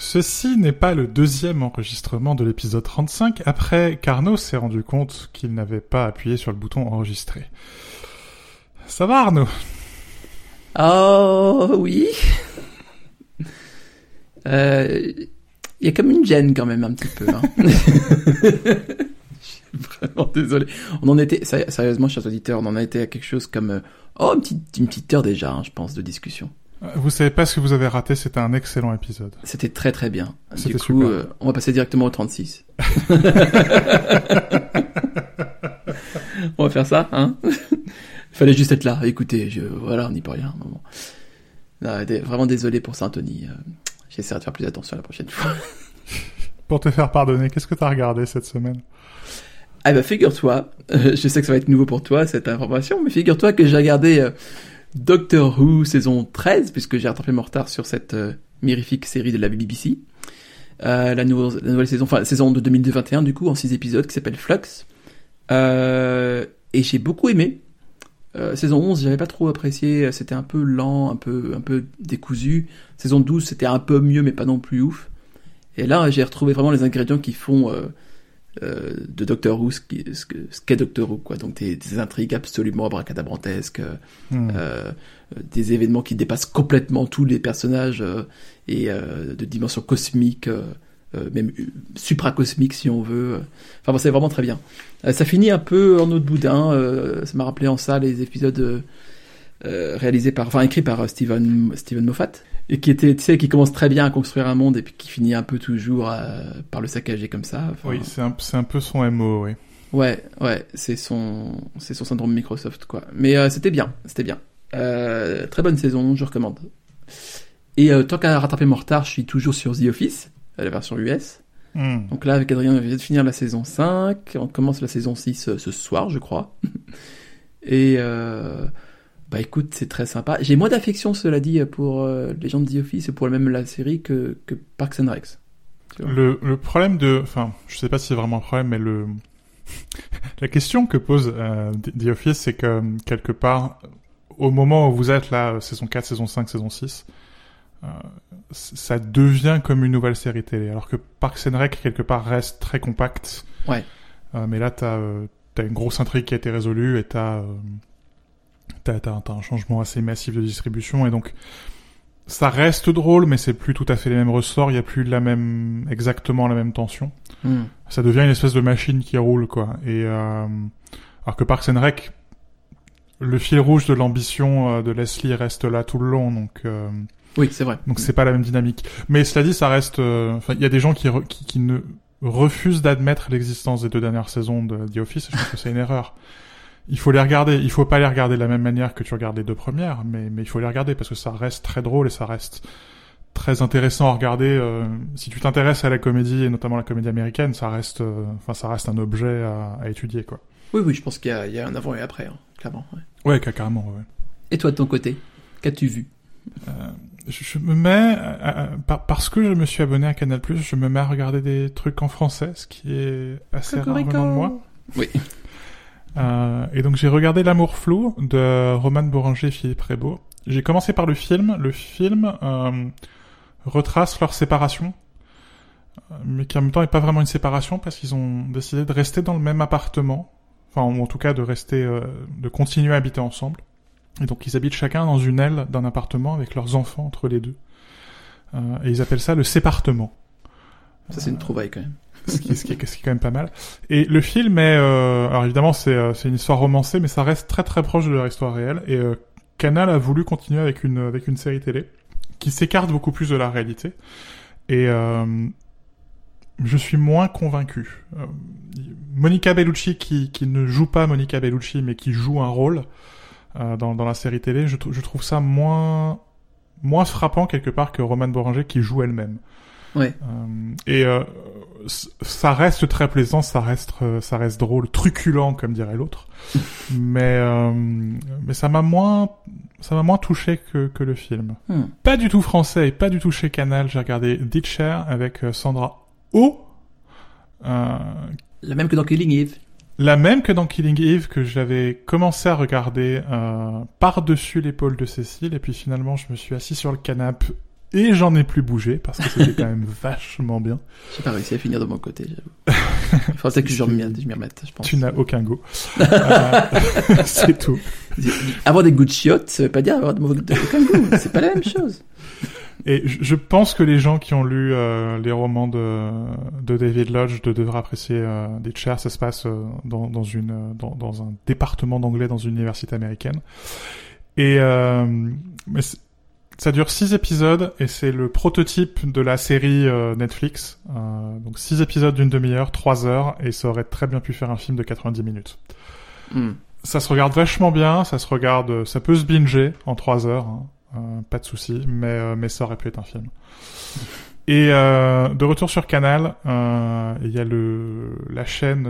Ceci n'est pas le deuxième enregistrement de l'épisode 35 après qu'Arnaud s'est rendu compte qu'il n'avait pas appuyé sur le bouton enregistrer. Ça va Arnaud? Oh oui. Euh, Il y a comme une gêne quand même un petit peu. Hein. Je suis vraiment désolé. On en était, sé- sérieusement, chers auditeurs, on en a été à quelque chose comme euh, oh une petite, une petite heure déjà, hein, je pense, de discussion. Euh, Vous savez pas ce que vous avez raté, c'était un excellent épisode. C'était très très bien. Du coup, super. euh, on va passer directement au 36. on va faire ça, hein Fallait juste être là. Écoutez, je, voilà, on n'y peut rien. Non, vraiment désolé pour ça, Anthony. Euh, J'essaierai de faire plus attention la prochaine fois. Pour te faire pardonner, qu'est-ce que t'as regardé cette semaine? Ah bah figure-toi, euh, je sais que ça va être nouveau pour toi cette information, mais figure-toi que j'ai regardé euh, Doctor Who saison 13, puisque j'ai rattrapé mon retard sur cette euh, mirifique série de la BBC. Euh, la, nou- la nouvelle saison, enfin saison de 2021 du coup, en 6 épisodes, qui s'appelle Flux. Euh, et j'ai beaucoup aimé. Saison 11, j'avais pas trop apprécié, c'était un peu lent, un peu, un peu décousu. Saison 12, c'était un peu mieux, mais pas non plus ouf. Et là, j'ai retrouvé vraiment les ingrédients qui font euh, de Doctor Who ce qu'est Doctor Who, quoi. Donc des, des intrigues absolument abracadabrantesques, euh, Hmm. euh, des événements qui dépassent complètement tous les personnages euh, et de dimension cosmique, euh, euh, même euh, supracosmique si on veut. Enfin bon, c'est vraiment très bien. Ça finit un peu en eau de boudin. ça m'a rappelé en ça les épisodes réalisés par, enfin écrits par Steven Steven Moffat et qui était, tu sais, qui commence très bien à construire un monde et puis qui finit un peu toujours euh, par le saccager comme ça. Enfin, Oui, c'est un, c'est un peu son MO, oui. Ouais, ouais, c'est son, c'est son syndrome Microsoft, quoi. Mais euh, c'était bien, c'était bien. Euh, très bonne saison, je recommande. Et tant qu'à rattraper mon retard, je suis toujours sur The Office, la version US. Hmm. Donc là, avec Adrien, on vient de finir la saison 5. On commence la saison 6 euh, ce soir, je crois. Et bah écoute, c'est très sympa. J'ai moins d'affection, cela dit, pour euh, les gens de The Office et pour même la série que, que Parks and Rec. Tu vois. Le, le problème de, enfin, je sais pas si c'est vraiment un problème, mais le, la question que pose euh, The Office, c'est que quelque part, au moment où vous êtes là, saison 4, saison 5, saison 6, euh, ça devient comme une nouvelle série télé. Alors que Parks and Rec, quelque part, reste très compact. Ouais. Euh, mais là, t'as, t'as une grosse intrigue qui a été résolue et t'as, t'as, t'as, t'as un changement assez massif de distribution et donc, ça reste drôle, mais c'est plus tout à fait les mêmes ressorts. Il y a plus la même, exactement la même tension Hmm. ça devient une espèce de machine qui roule quoi et euh, alors que Parks and Rec le fil rouge de l'ambition euh, de Leslie reste là tout le long donc euh, Oui, c'est vrai. donc c'est pas la même dynamique mais cela dit ça reste euh, enfin il y a des gens qui, re- qui qui ne refusent d'admettre l'existence des deux dernières saisons de The Office je trouve que c'est une erreur il faut les regarder il faut pas les regarder de la même manière que tu regardes les deux premières mais mais il faut les regarder parce que ça reste très drôle et ça reste très intéressant à regarder. euh, si tu t'intéresses à la comédie et notamment la comédie américaine, ça reste, euh, enfin, ça reste un objet à, à étudier, quoi. Oui, oui, je pense qu'il y, a- il y a un avant et après, hein, clairement. ouais. Ouais, ca- carrément. Ouais. Et toi, de ton côté, qu'as-tu vu? Euh, je, je me mets, à- à- par- parce que je me suis abonné à Canal+, je me mets à regarder des trucs en français, ce qui est assez rare de moi. Oui. Euh, et donc j'ai regardé L'amour flou de Roman Boranger et Philippe Rebaud. J'ai commencé par le film. Le film euh, retrace leur séparation, euh, mais qui en même temps n'est pas vraiment une séparation parce qu'ils ont décidé de rester dans le même appartement, enfin ou en tout cas de rester, de continuer à habiter ensemble. Et donc ils habitent chacun dans une aile d'un appartement avec leurs enfants entre les deux. Et ils appellent ça le sépartement Ça, c'est une trouvaille quand même. ce qui, ce qui est, ce qui est quand même pas mal. Et le film est, euh, alors évidemment c'est euh, c'est une histoire romancée, mais ça reste très très proche de leur histoire réelle. Et euh, Canal a voulu continuer avec une avec une série télé qui s'écarte beaucoup plus de la réalité. Et euh, je suis moins convaincu. Euh, Monica Bellucci qui qui ne joue pas Monica Bellucci, mais qui joue un rôle euh, dans dans la série télé, je, je trouve ça moins moins frappant quelque part que Romane Boranger qui joue elle-même. Ouais. Euh, et euh, ça reste très plaisant, ça reste, euh, ça reste drôle, truculent comme dirait l'autre. mais euh, mais ça m'a moins, ça m'a moins touché que que le film. Hmm. Pas du tout français et pas du tout chez Canal. J'ai regardé Ditcher avec euh, Sandra Oh, euh, La même que dans Killing Eve. la même que dans Killing Eve que j'avais commencé à regarder euh, par-dessus l'épaule de Cécile et puis finalement je me suis assis sur le canapé et j'en ai plus bougé parce que c'était quand même vachement bien. J'ai pas réussi à finir de mon côté, j'avoue. Il faudrait que je m'y remette, je pense. Tu n'as aucun goût. Euh, c'est tout. Avoir des goûts de chiottes, ça veut pas dire avoir de aucun goût. C'est pas la même chose. Et je pense que les gens qui ont lu euh, les romans de, de David Lodge de, devraient apprécier euh, des chairs. Ça se passe euh, dans, dans, une, dans, dans un département d'anglais dans une université américaine. Et mais ça dure six épisodes et c'est le prototype de la série Netflix. donc six épisodes d'une demi-heure, trois heures, et ça aurait très bien pu faire un film de 90 minutes. Hmm. Ça se regarde vachement bien, ça se regarde, ça peut se binger en trois heures. Hein. Euh, pas de souci, mais euh, mais ça aurait pu être un film. Et euh, de retour sur Canal, il y a le la chaîne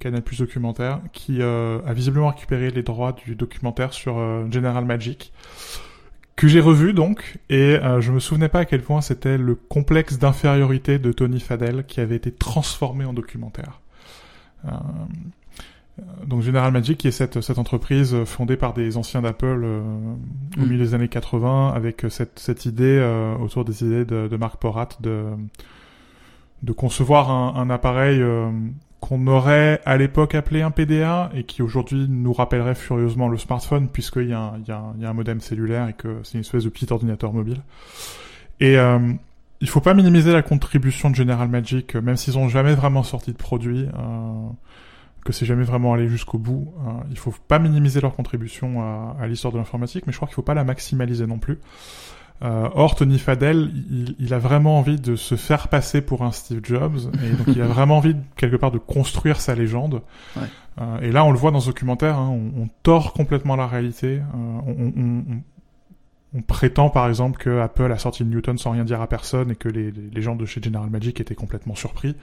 Canal Plus documentaire qui a visiblement récupéré les droits du documentaire sur General Magic que j'ai revu donc et je me souvenais pas à quel point c'était le complexe d'infériorité de Tony Fadell qui avait été transformé en documentaire. Euh, donc General Magic qui est cette, cette entreprise fondée par des anciens d'Apple euh, au mm. milieu des années 80 avec cette, cette idée euh, autour des idées de, de Marc Porat de, de concevoir un, un appareil qu'on aurait à l'époque appelé un PDA et qui aujourd'hui nous rappellerait furieusement le smartphone puisqu'il y, un, y, a un modem cellulaire et que c'est une espèce de petit ordinateur mobile. Et il faut pas minimiser la contribution de General Magic, même s'ils ont jamais vraiment sorti de produit. Euh, que c'est jamais vraiment allé jusqu'au bout. Euh, il faut pas minimiser leur contribution à, à l'histoire de l'informatique, mais je crois qu'il faut pas la maximaliser non plus. Euh, or, Tony Fadell, il, il, a vraiment envie de se faire passer pour un Steve Jobs, et donc il a vraiment envie quelque part de construire sa légende. Ouais. Euh, et là, on le voit dans ce documentaire, hein, on, on, tord complètement la réalité. Euh, on, on, on, prétend par exemple que Apple a sorti Newton sans rien dire à personne et que les, les gens de chez General Magic étaient complètement surpris.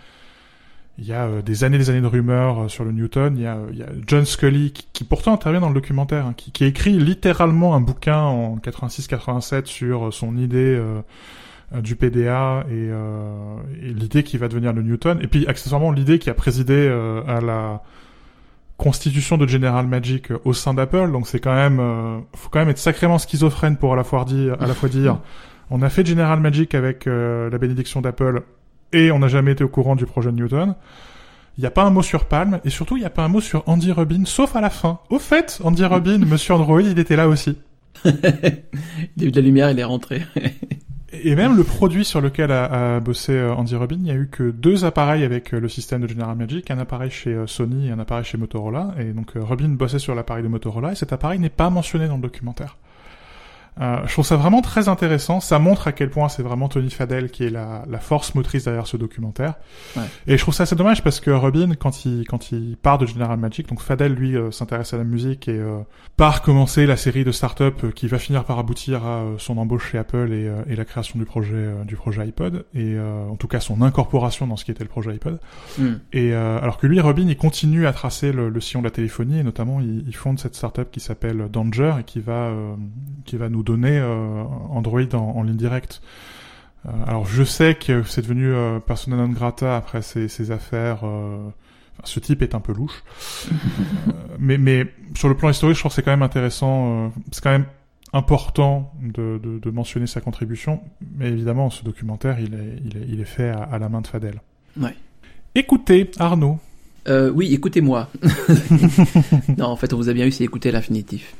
Il y a euh, des années des années de rumeurs euh, sur le Newton. Il y a, euh, il y a John Scully qui, qui, pourtant intervient dans le documentaire, hein, qui, qui a écrit littéralement un bouquin en 86-87 sur son idée du PDA et, et l'idée qui va devenir le Newton. Et puis accessoirement l'idée qui a présidé à la constitution de General Magic au sein d'Apple. Donc c'est quand même, faut quand même être sacrément schizophrène pour à la fois dire, à la fois dire, on a fait General Magic avec la bénédiction d'Apple et on n'a jamais été au courant du projet de Newton. Il n'y a pas un mot sur Palm, et surtout, il n'y a pas un mot sur Andy Rubin, sauf à la fin. Au fait, Andy Rubin, Monsieur Android, il était là aussi. il a eu de la lumière, il est rentré. et même le produit sur lequel a, bossé euh, Andy Rubin, il n'y a eu que deux appareils avec euh, le système de General Magic, un appareil chez euh, Sony et un appareil chez Motorola. Et donc Rubin bossait sur l'appareil de Motorola, et cet appareil n'est pas mentionné dans le documentaire. Euh, je trouve ça vraiment très intéressant. Ça montre à quel point c'est vraiment Tony Fadell qui est la, la force motrice derrière ce documentaire. Ouais. Et je trouve ça assez dommage parce que Robin, quand il quand il part de General Magic, donc Fadell lui euh, s'intéresse à la musique et euh, part commencer la série de start-up euh, qui va finir par aboutir à son embauche chez Apple et, et la création du projet du projet iPod et en tout cas son incorporation dans ce qui était le projet iPod. Mm. Et alors que lui, Robin, il continue à tracer le, le sillon de la téléphonie et notamment il, il fonde cette start-up qui s'appelle Danger et qui va qui va nous donner euh, Android en, ligne directe. Euh, alors je sais que c'est devenu euh, persona non grata après ces, affaires. ce type est un peu louche, mais, mais sur le plan historique, je trouve que c'est quand même intéressant. c'est quand même important de, de, mentionner sa contribution, mais évidemment, ce documentaire, il est, il est, il est fait à, la main de Fadel. Ouais. Écoutez, Arnaud. Euh, oui, écoutez-moi. non, en fait, on vous a bien eu, c'est écouter l'infinitif.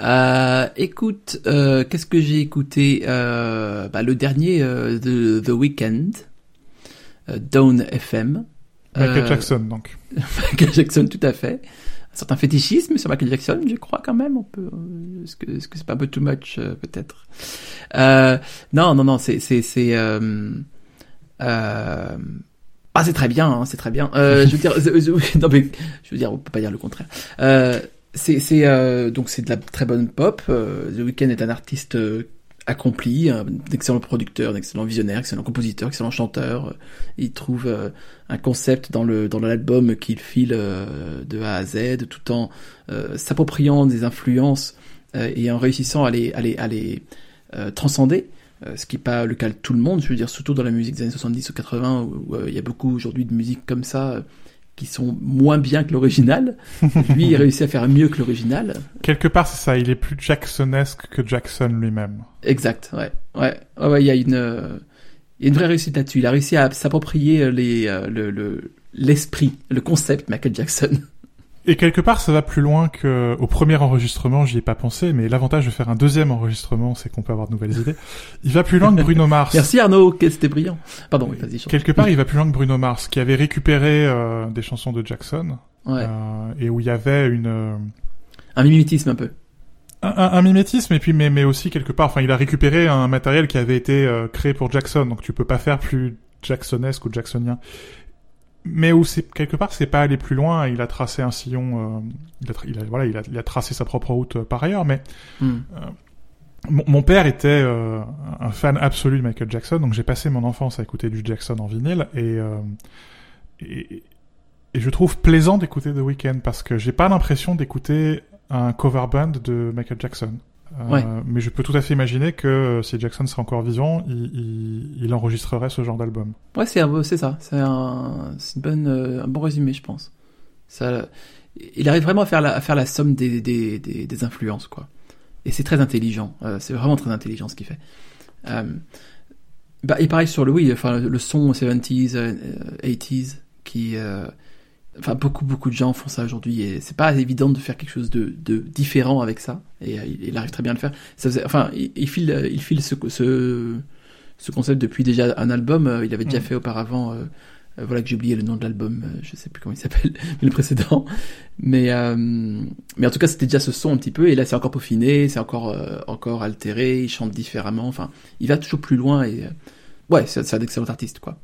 Euh, écoute, euh, qu'est-ce que j'ai écouté euh, bah, Le dernier euh, de The Weeknd, euh, Down FM. Michael Jackson, donc. Michael Jackson, tout à fait. Un certain fétichisme sur Michael Jackson, je crois quand même. On peut. Est-ce que est-ce que c'est pas un peu too much, peut-être? Non, non, non. C'est c'est c'est. Ah, c'est très bien, hein, c'est très bien. je veux dire, non mais je veux dire, on peut pas dire le contraire. Euh, c'est c'est euh, donc c'est de la très bonne pop. Euh, The Weeknd est un artiste euh, accompli, un excellent producteur, un excellent visionnaire, excellent compositeur, excellent chanteur. Il trouve un concept dans le dans l'album qu'il file de A à Z, tout en s'appropriant des influences et en réussissant à les à les, à les transcender. Ce qui n'est pas le cas de tout le monde, je veux dire, surtout dans la musique des années 70 ou 80, où il y a beaucoup aujourd'hui de musique comme ça, qui sont moins bien que l'original. Lui, il réussit à faire mieux que l'original. Quelque part, c'est ça. Il est plus Jacksonesque que Jackson lui-même. Exact. Ouais. Ouais. Ouais. Il y a une, euh, il y a une vraie réussite là-dessus. Il a réussi à s'approprier les, euh, le, le, l'esprit, le concept Michael Jackson. Et quelque part, ça va plus loin que au premier enregistrement, j'y ai pas pensé, mais l'avantage de faire un deuxième enregistrement, c'est qu'on peut avoir de nouvelles idées. Il va plus loin que Bruno Mars. Merci Arnaud, c'était brillant. Pardon, oui, vas-y. Quelque part, il va plus loin que Bruno Mars, qui avait récupéré euh, des chansons de Jackson, Ouais. euh, et où il y avait une euh, Un mimétisme un peu. un, un- un mimétisme, et puis mais, mais aussi quelque part, enfin, il a récupéré un matériel qui avait été euh, créé pour Jackson, donc tu peux pas faire plus Jacksonesque ou Jacksonien. Mais où c'est quelque part, c'est pas aller plus loin. Il a tracé un sillon, euh, il, a, tra- il a- voilà, il a, il a tracé sa propre route euh, par ailleurs, mais Hmm. Mon, mon père était euh, un fan absolu de Michael Jackson, donc j'ai passé mon enfance à écouter du Jackson en vinyle et euh, et, et je trouve plaisant d'écouter The Weeknd parce que j'ai pas l'impression d'écouter un cover band de Michael Jackson. Euh, Ouais. Mais je peux tout à fait imaginer que euh, si Jackson serait encore vivant, il, il, il enregistrerait ce genre d'album. Ouais, c'est ça. C'est un, c'est une bonne, euh, un bon résumé, je pense. Ça, il arrive vraiment à faire la, à faire la somme des, des, des, des influences, quoi. Et c'est très intelligent. Euh, c'est vraiment très intelligent ce qu'il fait. Euh, bah, et pareil sur le oui, enfin le, son 70s, euh, 80s, qui, euh, enfin beaucoup beaucoup de gens font ça aujourd'hui et c'est pas évident de faire quelque chose de, de différent avec ça. Et euh, il, il arrive très bien à le faire. Ça faisait- enfin, il, il file, il file ce, ce, ce concept depuis déjà un album. euh, Il avait déjà Mm. fait auparavant. euh, euh, voilà que j'ai oublié le nom de l'album. euh, je sais plus comment il s'appelle, mais le précédent. Mais euh, mais en tout cas, c'était déjà ce son un petit peu. Et là, c'est encore peaufiné, c'est encore euh, encore altéré. Il chante différemment. Enfin, il va toujours plus loin. Et euh, ouais, c'est c'est un excellent artiste, quoi.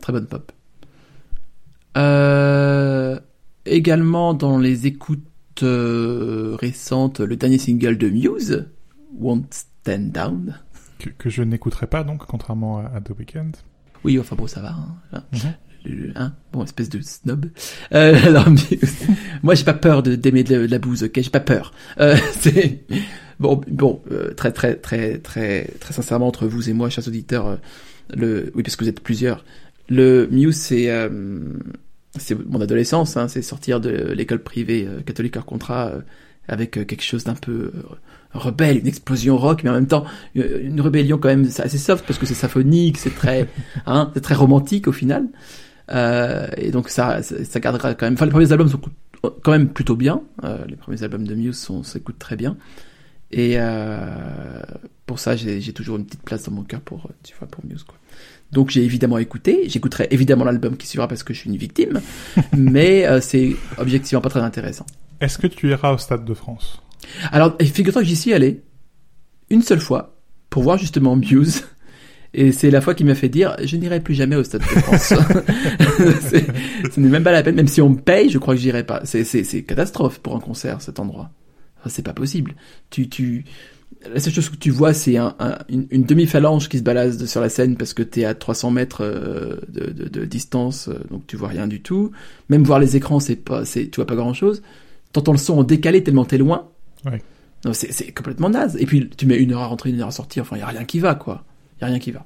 Très bonne pop. Euh, également dans les écoutes euh, récentes, le dernier single de Muse, Won't Stand Down. Que, que je n'écouterai pas donc, contrairement à, à The Weeknd. Oui, enfin bon, ça va. Hein. Mhm. Le- hein, bon, espèce de snob. Euh, alors, Muse. moi, j'ai pas peur de d'aimer de, la- bouse, ok J'ai pas peur. Euh, c'est bon, bon, euh, très, très, très, très, très sincèrement entre vous et moi, chers auditeurs, euh, le, oui, parce que vous êtes plusieurs. Le Muse, c'est, euh, c'est mon adolescence. Hein, c'est sortir de l'école privée euh, catholique hors contrat euh, avec euh, quelque chose d'un peu rebelle, une explosion rock, mais en même temps une rébellion quand même assez soft parce que c'est symphonique, c'est très, hein, c'est très romantique au final. Et donc ça, ça, gardera quand même. Enfin, les premiers albums sont quand même plutôt bien. Les premiers albums de Muse sont, s'écoutent très bien. Et pour ça, j'ai, toujours une petite place dans mon cœur pour, tu vois, pour Muse, quoi. Donc j'ai évidemment écouté. J'écouterai évidemment l'album qui suivra parce que je suis une victime. mais euh, c'est objectivement pas très intéressant. Est-ce que tu iras au Stade de France? Alors, et figure-toi que j'y suis allé une seule fois pour voir justement Muse. Et c'est la fois qui m'a fait dire, je n'irai plus jamais au Stade de France. Ce n'est même pas la peine, même si on me paye, je crois que j'irai pas. C'est, c'est, c'est catastrophe pour un concert, cet endroit. Enfin, c'est pas possible. Tu, tu, la seule chose que tu vois, c'est un, un- une, une demi-phalange qui se balade sur la scène parce que t'es à 300 mètres euh, de, de, de distance, euh, donc tu vois rien du tout. Même voir les écrans, c'est pas, c'est, tu vois pas grand chose. T'entends le son en décalé tellement t'es loin. Ouais. Non, c'est, c'est complètement naze. Et puis, tu mets une heure à rentrer, une heure à sortir. Enfin, y a rien qui va, quoi. Y a rien qui va.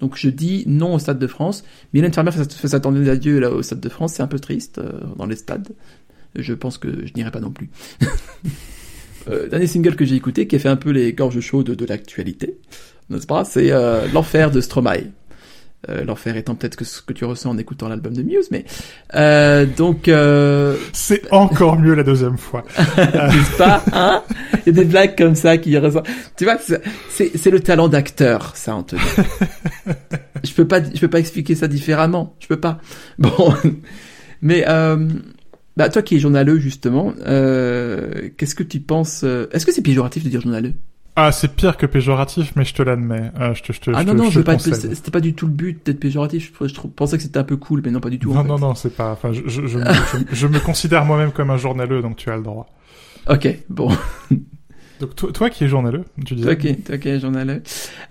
Donc, je dis non au Stade de France. Mylène Farmer fait, sa tournée d'adieu, là, au Stade de France. C'est un peu triste, euh, dans les stades. Je pense que je n'irai pas non plus. euh, dernier single que j'ai écouté, qui a fait un peu les gorges chaudes de l'actualité, n'est-ce pas C'est euh, L'Enfer de Stromae. Euh, L'enfer étant peut-être que ce que tu ressens en écoutant l'album de Muse, mais euh, donc euh, C'est encore mieux la deuxième fois. n'est-ce pas hein? Il y a des blagues comme ça qui ressortent. Tu vois, c'est- c'est le talent d'acteur, ça, Anthony. je peux pas, je peux pas expliquer ça différemment. Je peux pas. Bon, mais euh, bah toi qui es journaleux justement, euh, qu'est-ce que tu penses euh, Est-ce que c'est péjoratif de dire journaleux? Ah, c'est pire que péjoratif, mais je te l'admets. Euh, je te, je te, Ah je non te- non, je veux pas. C'était pas du tout le but d'être péjoratif. Je, je pensais que c'était un peu cool, mais non, pas du tout. en Non, fait. non, non, c'est pas. Enfin, je, je, je, me- considère moi-même comme un journaleux, donc tu as le droit. Ok, bon. Donc toi, toi qui es journaleux, tu disais. Ok, ok, journaleux.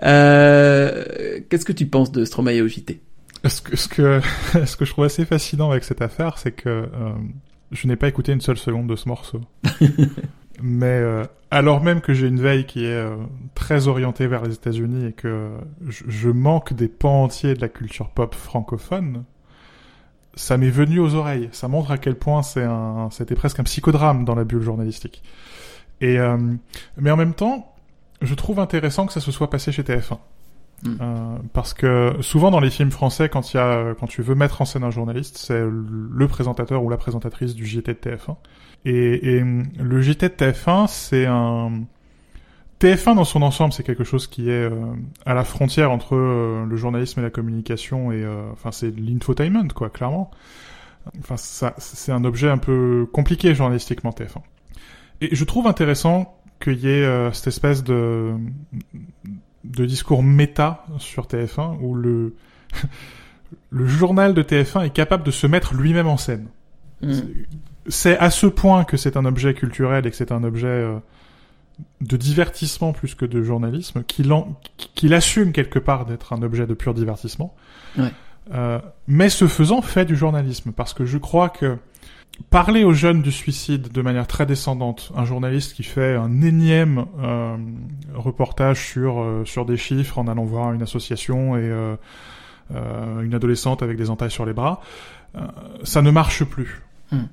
Euh, Qu'est-ce que tu penses de Stromae au JT Ce que, ce que, ce que je trouve assez fascinant avec cette affaire, c'est que euh, je n'ai pas écouté une seule seconde de ce morceau. Mais euh, alors même que j'ai une veille qui est euh, très orientée vers les États-Unis et que je, je manque des pans entiers de la culture pop francophone, ça m'est venu aux oreilles. Ça montre à quel point c'est un, c'était presque un psychodrame dans la bulle journalistique. Et euh, mais en même temps, je trouve intéressant que ça se soit passé chez TF1. Mm. Euh, parce que souvent dans les films français, quand y a, quand tu veux mettre en scène un journaliste, c'est le présentateur ou la présentatrice du JT de TF1. Et, et le JT de TF1, c'est un TF1 dans son ensemble, c'est quelque chose qui est euh, à la frontière entre euh, le journalisme et la communication et euh, enfin c'est l'infotainment quoi, clairement. Enfin ça c'est un objet un peu compliqué journalistiquement TF1. Et je trouve intéressant qu'il y ait cette espèce de de discours méta sur TF1 où le le journal de TF1 est capable de se mettre lui-même en scène. Mm. C'est à ce point que c'est un objet culturel et que c'est un objet de divertissement plus que de journalisme, qu'il qu'il assume quelque part d'être un objet de pur divertissement, ouais. euh, mais ce faisant fait du journalisme, parce que je crois que parler aux jeunes du suicide de manière très descendante, un journaliste qui fait un énième euh, reportage sur euh, sur des chiffres en allant voir une association et euh, euh, une adolescente avec des entailles sur les bras, ça ne marche plus. Mm.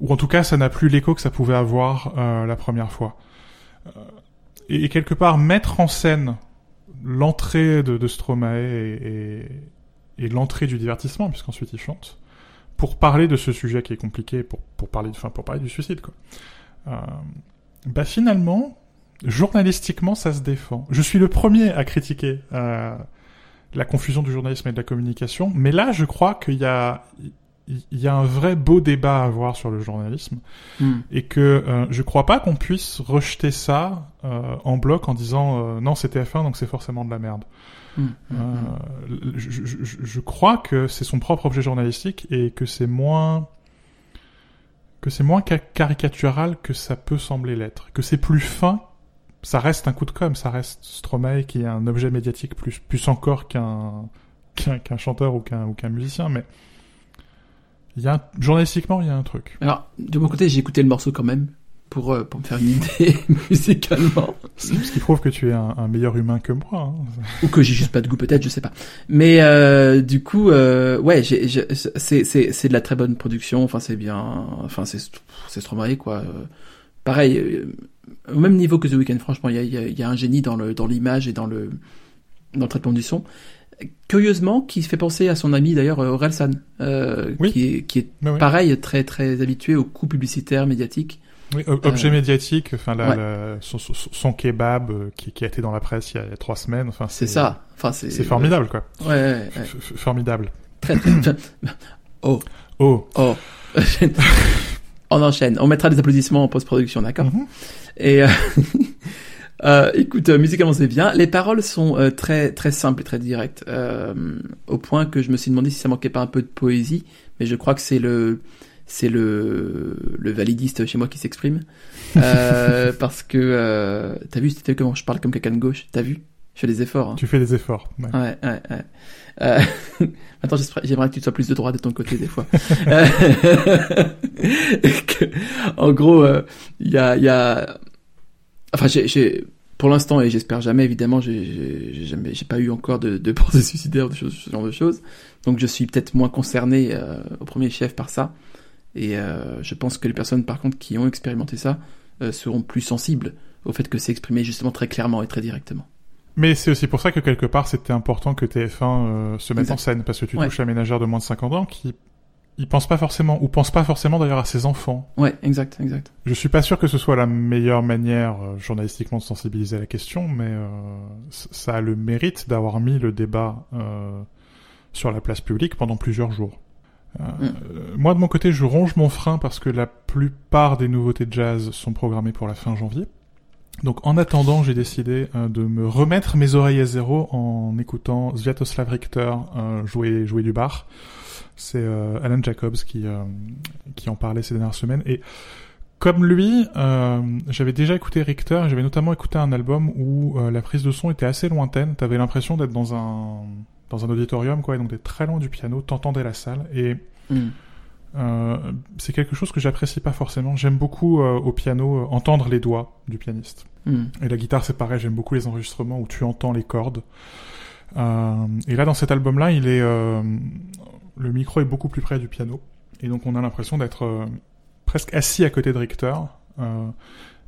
Ou en tout cas, ça n'a plus l'écho que ça pouvait avoir la première fois. Et, quelque part mettre en scène l'entrée de, de Stromae et, et, l'entrée du divertissement, puisqu'ensuite il chante, pour parler de ce sujet qui est compliqué, pour, pour parler, enfin, pour parler du suicide, quoi. Euh, bah finalement, journalistiquement, ça se défend. Je suis le premier à critiquer euh, la confusion du journalisme et de la communication, mais là, je crois qu'il y a, il y a un vrai beau débat à avoir sur le journalisme Mm. et que euh, je crois pas qu'on puisse rejeter ça euh, en bloc en disant euh, non c'est TF1 donc c'est forcément de la merde. Mm. Mm. Euh, je, je, je, crois que c'est son propre objet journalistique et que c'est moins que c'est moins caricatural que ça peut sembler l'être, que c'est plus fin. Ça reste un coup de com, ça reste Stromae qui est un objet médiatique plus plus encore qu'un qu'un chanteur ou qu'un musicien, mais il y a un... journalistiquement, il y a un truc. Alors, de mon côté, j'ai écouté le morceau quand même pour euh, pour me faire une idée musicalement. Ce qui prouve que tu es un, un meilleur humain que moi. Hein. Ou que j'ai juste pas de goût, peut-être, je sais pas. Mais euh, du coup, euh, ouais, j'ai, j'ai, c'est c'est c'est de la très bonne production. Enfin, c'est bien. Enfin, c'est c'est Stromae quoi. Euh, pareil, au même niveau que The Weeknd. Franchement, il y a y a, y a un génie dans le dans l'image et dans le dans le traitement du son curieusement, qui fait penser à son ami d'ailleurs Orelsan, euh, oui. qui est, qui est oui. pareil, très très habitué aux coups publicitaires médiatiques. Oui, objet Euh, médiatique, enfin la, ouais. la- son, son- son kebab euh, qui, qui a été dans la presse il y a, trois semaines. Enfin, C'est ça. Enfin, c'est formidable, quoi. Ouais, ouais, ouais. F- f- formidable. Très, très, très- Oh, Oh. oh. On enchaîne. On mettra des applaudissements en post-production, d'accord Mhm. Et euh, euh, écoute, musicalement c'est bien. Les paroles sont euh, très très simples et très directes, au point que je me suis demandé si ça manquait pas un peu de poésie. Mais je crois que c'est le c'est le le validiste chez moi qui s'exprime euh, parce que euh, t'as vu c'était comment? Je parle comme quelqu'un de gauche. T'as vu? Je fais des efforts. Hein. Tu fais des efforts. ouais. Ouais, ouais, ouais. Euh, j'aimerais que tu sois plus de droite de ton côté des fois. Euh, que, en gros, euh, il y a, y a, enfin, j'ai, j'ai, pour l'instant et j'espère jamais, évidemment, j'ai, j'ai, j'ai jamais, j'ai pas eu encore de, de pensée suicidaire, de choses, ce genre de choses. Donc, je suis peut-être moins concerné euh, au premier chef par ça. Et euh, je pense que les personnes, par contre, qui ont expérimenté ça, euh, seront plus sensibles au fait que c'est exprimé justement très clairement et très directement. Mais c'est aussi pour ça que quelque part c'était important que TF1 euh, se mette Exact. en scène parce que tu Ouais. touches un ménagère de moins de 50 ans qui il pense pas forcément ou pense pas forcément d'ailleurs à ses enfants. Ouais, exact, exact. Je suis pas sûr que ce soit la meilleure manière euh, journalistiquement de sensibiliser à la question, mais euh, ça a le mérite d'avoir mis le débat euh, sur la place publique pendant plusieurs jours. Mm. euh, moi de mon côté, je ronge mon frein parce que la plupart des nouveautés de jazz sont programmées pour la fin janvier. Donc en attendant, j'ai décidé euh, de me remettre mes oreilles à zéro en écoutant Sviatoslav Richter euh, jouer jouer du bar. C'est Alan Jacobs qui qui en parlait ces dernières semaines et comme lui, j'avais déjà écouté Richter, j'avais notamment écouté un album où la prise de son était assez lointaine. T'avais l'impression d'être dans un dans un auditorium, quoi, et donc très loin du piano, t'entendais la salle, et Mm. euh, c'est quelque chose que j'apprécie pas forcément. J'aime beaucoup euh, au piano euh, entendre les doigts du pianiste. Mm. Et la guitare, c'est pareil, j'aime beaucoup les enregistrements où tu entends les cordes. Euh, et là, dans cet album-là, il est... euh, le micro est beaucoup plus près du piano. Et donc on a l'impression d'être euh, presque assis à côté de Richter. Euh,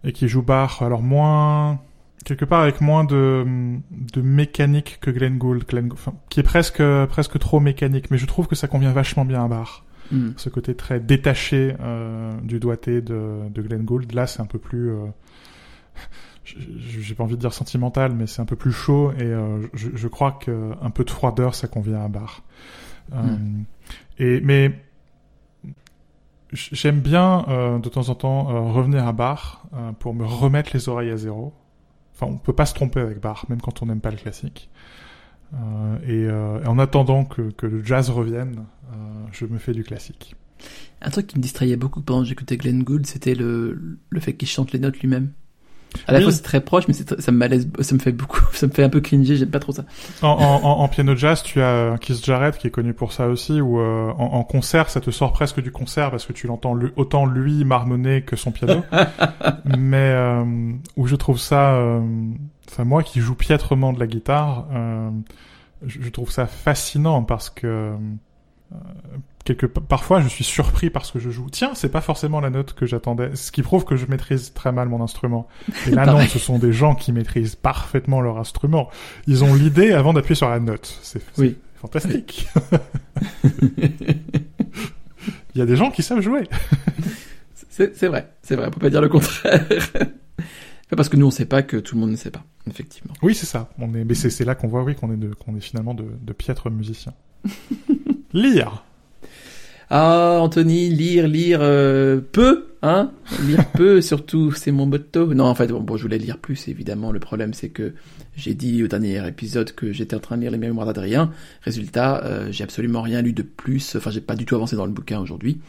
et qui joue Bach, alors moins... Quelque part avec moins de, de mécanique que Glenn Gould, Glenn, enfin, qui est presque presque trop mécanique, mais je trouve que ça convient vachement bien à Bach. Hmm. Ce côté très détaché euh, du doigté de, de Glenn Gould, là c'est un peu plus... Euh, j'ai pas envie de dire sentimental, mais c'est un peu plus chaud et euh, je, je, crois que un peu de froideur ça convient à Bach. Euh, Hmm. et mais j'aime bien euh, de temps en temps euh, revenir à euh, pour me remettre les oreilles à zéro. Enfin, on peut pas se tromper avec Bach, même quand on n'aime pas le classique. Euh, et, euh, et en attendant que, que le jazz revienne, euh, je me fais du classique. Un truc qui me distrayait beaucoup pendant que j'écoutais Glenn Gould, c'était le, le fait qu'il chante les notes lui-même. À la Oui. fois c'est très proche, mais ça me malaise, ça me fait beaucoup, ça me fait un peu cringer, j'aime pas trop ça. En, en, en, piano jazz, tu as Keith Jarrett qui est connu pour ça aussi, où euh, en, en concert, ça te sort presque du concert parce que tu l'entends lui- autant lui marmonner que son piano. Mais euh, où je trouve ça, euh, enfin moi qui joue piètrement de la guitare, euh, je, je trouve ça fascinant parce que euh, quelque parfois je suis surpris par ce que je joue. Tiens, c'est pas forcément la note que j'attendais, ce qui prouve que je maîtrise très mal mon instrument. Et là non, ce sont des gens qui maîtrisent parfaitement leur instrument. Ils ont l'idée avant d'appuyer sur la note. C'est Oui. fantastique. Il y a des gens qui savent jouer. C'est vrai, c'est vrai, on peut pas dire le contraire. Parce que nous on sait pas que tout le monde ne sait pas, effectivement. Oui, c'est ça. On est, mais c'est c'est là qu'on voit, oui, qu'on est de, qu'on est finalement de, de piètres musiciens. Lire. Ah, Anthony, lire, lire euh, peu, hein Lire peu, surtout, c'est mon motto. Non, en fait, bon, bon, je voulais lire plus, évidemment. Le problème, c'est que j'ai dit au dernier épisode que j'étais en train de lire les mémoires d'Adrien. Résultat, euh, j'ai absolument rien lu de plus. Enfin, j'ai pas du tout avancé dans le bouquin aujourd'hui.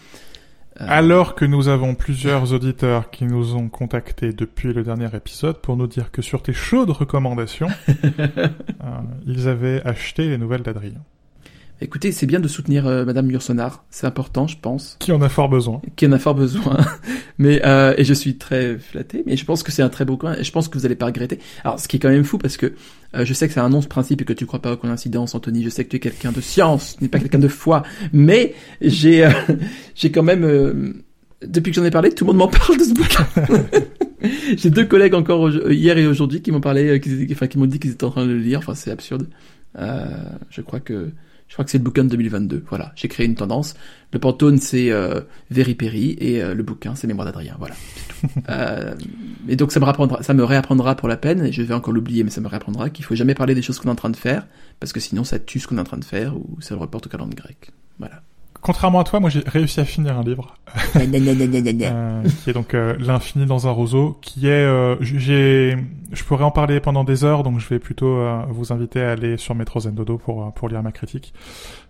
Euh, Alors que nous avons plusieurs auditeurs qui nous ont contactés depuis le dernier épisode pour nous dire que sur tes chaudes recommandations, ils avaient acheté les nouvelles d'Adrien. Écoutez, c'est bien de soutenir euh, Madame Mursonar. C'est important, je pense. Qui en a fort besoin. qui en a fort besoin. mais euh, et je suis très flatté. Mais je pense que c'est un très beau coin et je pense que vous allez pas regretter. Alors, ce qui est quand même fou parce que euh, je sais que c'est un non-principe et que tu crois pas aux coïncidences, Anthony. Je sais que tu es quelqu'un de science, tu n'es pas quelqu'un de foi. Mais j'ai euh, j'ai quand même euh, depuis que j'en ai parlé, tout le monde m'en parle de ce bouquin. j'ai deux collègues encore hier et aujourd'hui qui m'ont parlé, euh, qui, enfin qui m'ont dit qu'ils étaient en train de le lire. Enfin, c'est absurde. Euh, je crois que je crois que c'est le bouquin de 2022. Voilà, j'ai créé une tendance. Le Pantone, c'est euh, Very Perry et euh, le bouquin, c'est Mémoire d'Adrien. Voilà. euh, et donc ça me, rapprendra, ça me réapprendra pour la peine, et je vais encore l'oublier, mais ça me réapprendra qu'il faut jamais parler des choses qu'on est en train de faire, parce que sinon ça tue ce qu'on est en train de faire ou ça le reporte au calendrier grec. Voilà. Contrairement à toi, moi j'ai réussi à finir un livre euh, qui est donc euh, l'infini dans un roseau, qui est, euh, j'ai, je pourrais en parler pendant des heures, donc je vais plutôt euh, vous inviter à aller sur Metro Zendodo pour euh, pour lire ma critique.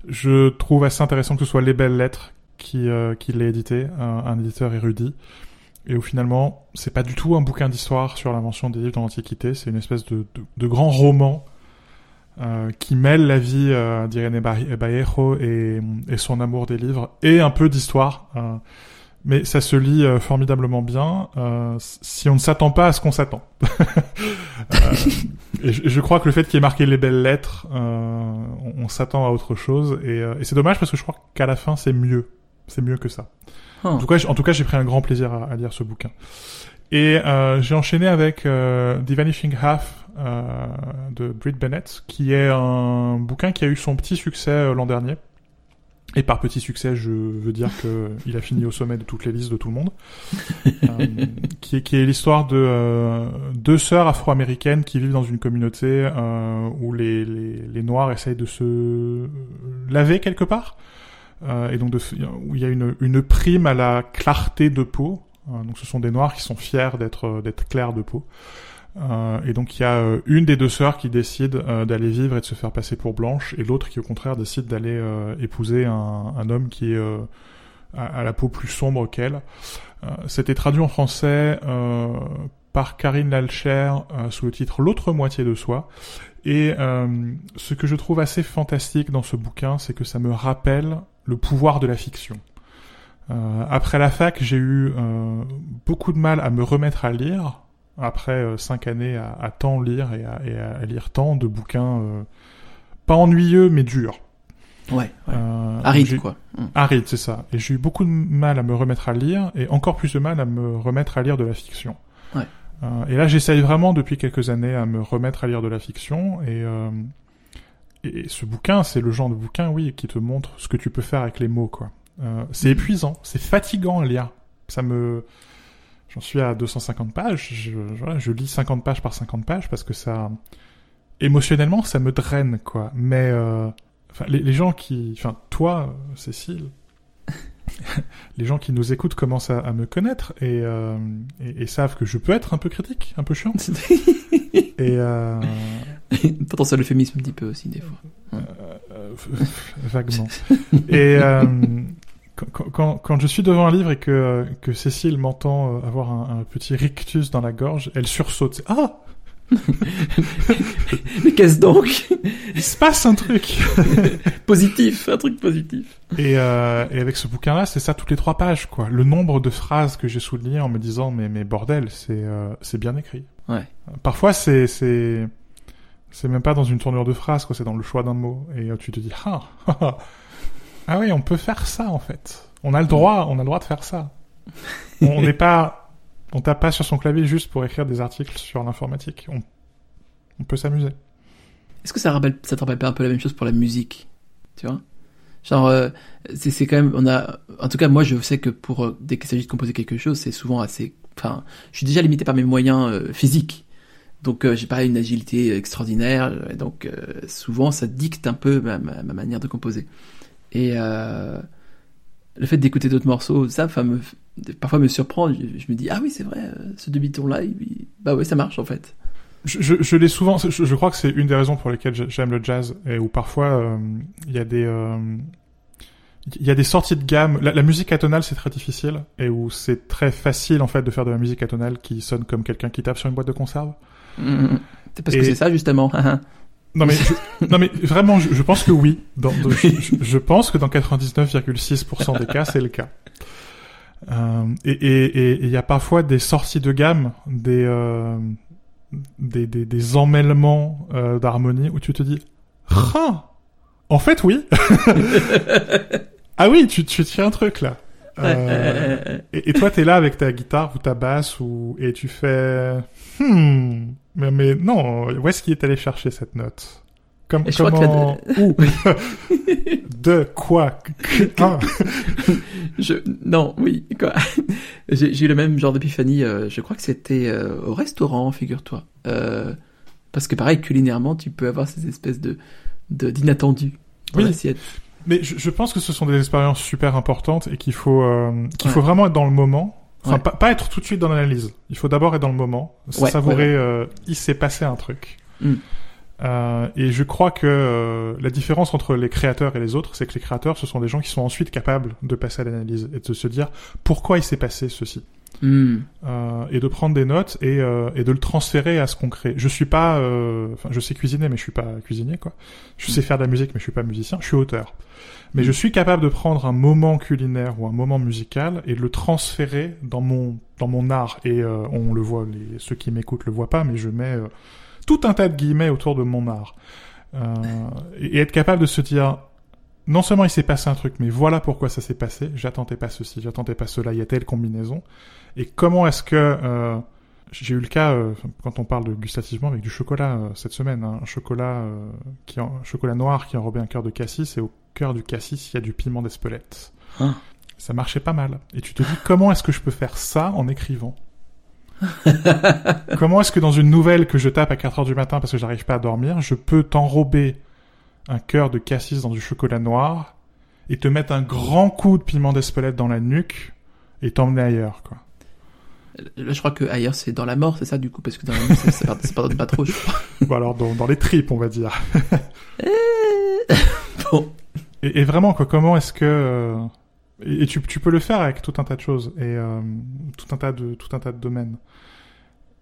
Je trouve assez intéressant que ce soit Les Belles Lettres qui euh, qui l'ait édité, un, un éditeur érudit, et où finalement c'est pas du tout un bouquin d'histoire sur l'invention des livres dans l'Antiquité, c'est une espèce de de, de grand roman. Euh, qui mêle la vie euh, d'Irene Vallejo et, et son amour des livres et un peu d'histoire. euh, mais ça se lit euh, formidablement bien euh, si on ne s'attend pas à ce qu'on s'attend. Et je, je crois que le fait qu'il ait marqué les belles lettres, euh, on, on s'attend à autre chose et, euh, et c'est dommage parce que je crois qu'à la fin c'est mieux, c'est mieux que ça. En tout cas, j- en tout cas, j'ai pris un grand plaisir à, à lire ce bouquin. Et euh, j'ai enchaîné avec euh, The Vanishing Half de Britt Bennett, qui est un bouquin qui a eu son petit succès euh, l'an dernier. Et par petit succès, je veux dire que il a fini au sommet de toutes les listes de tout le monde. Euh, qui est, qui est l'histoire de euh, deux sœurs afro-américaines qui vivent dans une communauté euh, où les, les, les noirs essayent de se laver quelque part. Euh, et donc de, où il y a une, une prime à la clarté de peau. Euh, donc ce sont des noirs qui sont fiers d'être euh, d'être clairs de peau. Euh, et donc il y a euh, une des deux sœurs qui décide euh, d'aller vivre et de se faire passer pour blanche, et l'autre qui au contraire décide d'aller épouser un, homme qui est à, la peau plus sombre qu'elle. C'était traduit en français par Karine Lalcher sous le titre L'autre moitié de soi. Et ce que je trouve assez fantastique dans ce bouquin, c'est que ça me rappelle le pouvoir de la fiction. Après la fac, j'ai eu beaucoup de mal à me remettre à lire, après euh, cinq années à, à tant lire et à, et à lire tant de bouquins, euh, pas ennuyeux mais durs. Ouais, ouais. Euh, Aride, j'ai- quoi. Mm. Aride, c'est ça. Et j'ai eu beaucoup de mal à me remettre à lire, et encore plus de mal à me remettre à lire de la fiction. Ouais. Euh, et là, j'essaye vraiment depuis quelques années à me remettre à lire de la fiction, et, euh, et ce bouquin, c'est le genre de bouquin, oui, qui te montre ce que tu peux faire avec les mots, quoi. Euh, c'est épuisant, c'est fatigant à lire. Ça me... J'en suis à 250 pages, je, voilà, je lis 50 pages par 50 pages parce que ça... Émotionnellement, ça me draine, quoi. Mais... Euh... Enfin, les, les gens qui... Enfin, toi, euh, Cécile... les gens qui nous écoutent commencent à, à me connaître et, euh, et, et savent que je peux être un peu critique, un peu chiant. Et... Euh... Potentiel euphémisme un petit peu aussi, des fois. Euh, vaguement. Et euh, quand, quand, quand je suis devant un livre et que, que Cécile m'entend euh, avoir un, un, petit rictus dans la gorge, elle sursaute. Ah Mais qu'est-ce donc? Il se passe un truc Positif, un truc positif. Et, euh, et avec ce bouquin-là, c'est ça toutes les trois pages, quoi. Le nombre de phrases que j'ai soulignées en me disant, mais, mais bordel, c'est euh, c'est bien écrit. Ouais. Parfois, c'est c'est c'est même pas dans une tournure de phrase, quoi. C'est dans le choix d'un mot. Et euh, tu te dis, ah, ah, oui, on peut faire ça en fait. On a le droit, on a le droit de faire ça. On n'est pas, on tape pas sur son clavier juste pour écrire des articles sur l'informatique. On, on peut s'amuser. Est-ce que ça, rappelle, ça te rappelle pas un peu la même chose pour la musique Tu vois? Genre, euh, c'est, c'est quand même, on a, en tout cas, moi, je sais que pour euh, dès qu'il s'agit de composer quelque chose, c'est souvent assez, enfin, je suis déjà limité par mes moyens euh, physiques, donc j'ai pas une agilité extraordinaire, donc souvent ça dicte un peu ma manière de composer. Et euh, le fait d'écouter d'autres morceaux, ça, enfin, me, parfois me surprend. Je, je, me dis, ah oui, c'est vrai, euh, ce demi-ton là, il, bah oui, ça marche en fait. Je, je, je l'ai souvent. Je, je, crois que c'est une des raisons pour lesquelles j'aime le jazz et où parfois il y a des il y a des sorties de gamme. La, la musique atonale, c'est très difficile et où c'est très facile en fait de faire de la musique atonale qui sonne comme quelqu'un qui tape sur une boîte de conserve. Mmh. C'est parce et... que c'est ça justement. non mais je, non mais vraiment, je, je pense que oui. Dans, dans, je, je, pense que dans 99,6% des cas, c'est le cas. Euh, et il y a parfois des sorties de gamme, des euh, des, des, des emmêlements euh, d'harmonie où tu te dis, ah, en fait oui. ah oui, tu, tu tiens un truc là. Euh, et, et, toi, t'es là avec ta guitare ou ta basse ou et tu fais, hmm, mais, mais non, où est-ce qu'il est allé chercher cette note? Comme, et comment de... Où? De quoi? Ah. je... Non, oui, quoi. J'ai eu le même genre d'épiphanie, euh, je crois que c'était euh, au restaurant, figure-toi. Euh, parce que pareil, culinairement, tu peux avoir ces espèces de d'inattendus dans oui. l'assiette. Mais je, je, pense que ce sont des expériences super importantes et qu'il faut qu'il ouais. faut vraiment être dans le moment. Enfin, Ouais. pas, pas être tout de suite dans l'analyse. Il faut d'abord être dans le moment, Ouais, savourer. ouais, euh, il s'est passé un truc. Mm. Euh, et je crois que euh, la différence entre les créateurs et les autres, c'est que les créateurs, ce sont des gens qui sont ensuite capables de passer à l'analyse et de se dire pourquoi il s'est passé ceci. Mm. Euh, et de prendre des notes et, euh, et de le transférer à ce qu'on crée. Je suis pas, euh, enfin, je sais cuisiner, mais je suis pas cuisinier, quoi. Je sais faire de la musique, mais je suis pas musicien. Je suis auteur. Mais je suis capable de prendre un moment culinaire ou un moment musical et de le transférer dans mon dans mon art. Et euh, on le voit, les, ceux qui m'écoutent le voient pas, mais je mets euh, tout un tas de guillemets autour de mon art. Euh, et, être capable de se dire, non seulement il s'est passé un truc, mais voilà pourquoi ça s'est passé. J'attendais pas ceci, j'attendais pas cela. Il y a telle combinaison. Et comment est-ce que euh, j'ai eu le cas euh, quand on parle de gustativement avec du chocolat euh, cette semaine, hein, un chocolat euh, qui en, chocolat noir qui enrobait un cœur de cassis et au cœur du cassis il y a du piment d'Espelette. Ah. Ça marchait pas mal. Et tu te dis comment est-ce que je peux faire ça en écrivant Comment est-ce que dans une nouvelle que je tape à 4 heures du matin parce que j'arrive pas à dormir, je peux t'enrober un cœur de cassis dans du chocolat noir et te mettre un grand coup de piment d'Espelette dans la nuque et t'emmener ailleurs, quoi. Là, je crois que ailleurs c'est dans la mort, c'est ça du coup, parce que dans la mort ça, ça, ça pardonne pas trop. Je crois. Ou alors dans, dans les tripes, on va dire. bon. Et, et, vraiment, quoi, comment est-ce que euh, et, et tu, tu, peux le faire avec tout un tas de choses et euh, tout un tas de tout un tas de domaines.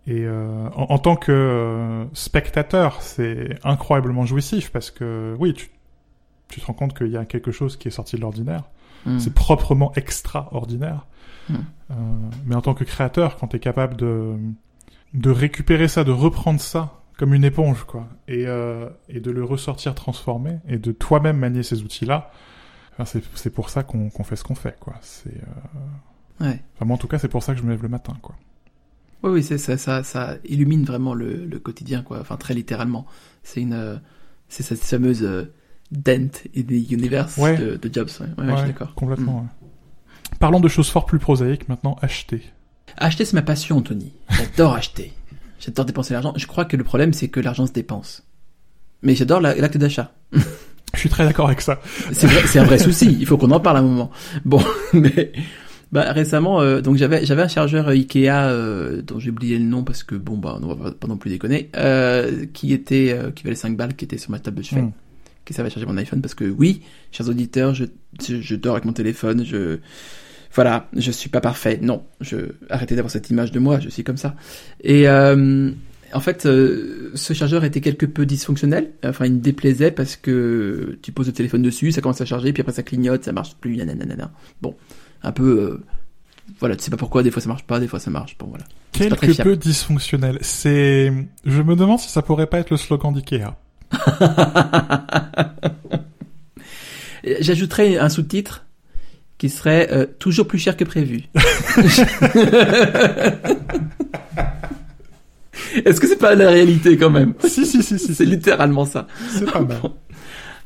Et euh, en, en, tant que euh, spectateur, c'est incroyablement jouissif parce que oui, tu, tu te rends compte qu'il y a quelque chose qui est sorti de l'ordinaire. Mm. C'est proprement extraordinaire. Mm. Euh, mais en tant que créateur, quand tu es capable de, de récupérer ça, de reprendre ça comme une éponge, quoi, et, euh, et de le ressortir transformé, et de toi-même manier ces outils-là, Enfin, c'est pour ça qu'on fait ce qu'on fait, quoi. C'est euh... Ouais. enfin, moi, en tout cas, c'est pour ça que je me lève le matin, quoi. Oui, oui, c'est ça, ça, ça illumine vraiment le, le quotidien, quoi. Enfin, très littéralement. C'est une, euh, c'est cette fameuse euh, dent the universe Ouais. de, de Jobs. Ouais, ouais, d'accord. Complètement. ouais. Parlons de choses fort plus prosaïques maintenant. Acheter. Acheter, c'est ma passion, Anthony. J'adore acheter. J'adore dépenser l'argent. Je crois que le problème, c'est que l'argent se dépense. Mais j'adore la- l'acte d'achat. Je suis très d'accord avec ça. C'est un vrai souci. Il faut qu'on en parle à un moment. Bon, mais bah récemment, euh, donc j'avais j'avais un chargeur Ikea euh, dont j'ai oublié le nom parce que bon bah on va pas, non plus déconner, euh, qui était qui valait 5 balles, qui était sur ma table de chevet, Mm. qui servait à charger mon iPhone parce que oui, chers auditeurs, je je, je dors avec mon téléphone, je voilà, je suis pas parfait. Non, je arrêtez d'avoir cette image de moi, je suis comme ça. Et euh, en fait, euh, ce chargeur était quelque peu dysfonctionnel. Enfin, il me déplaisait parce que tu poses le téléphone dessus, ça commence à charger, puis après ça clignote, ça marche plus, nanana. Bon, un peu, euh, voilà, tu sais pas pourquoi. Des fois ça marche pas, des fois ça marche. Bon, voilà. Quelque peu dysfonctionnel. C'est, je me demande si ça pourrait pas être le slogan d'Ikea. J'ajouterais un sous-titre qui serait euh, toujours plus cher que prévu. Est-ce que c'est pas la réalité quand même? Si, si, si, si, C'est littéralement ça. C'est pas mal.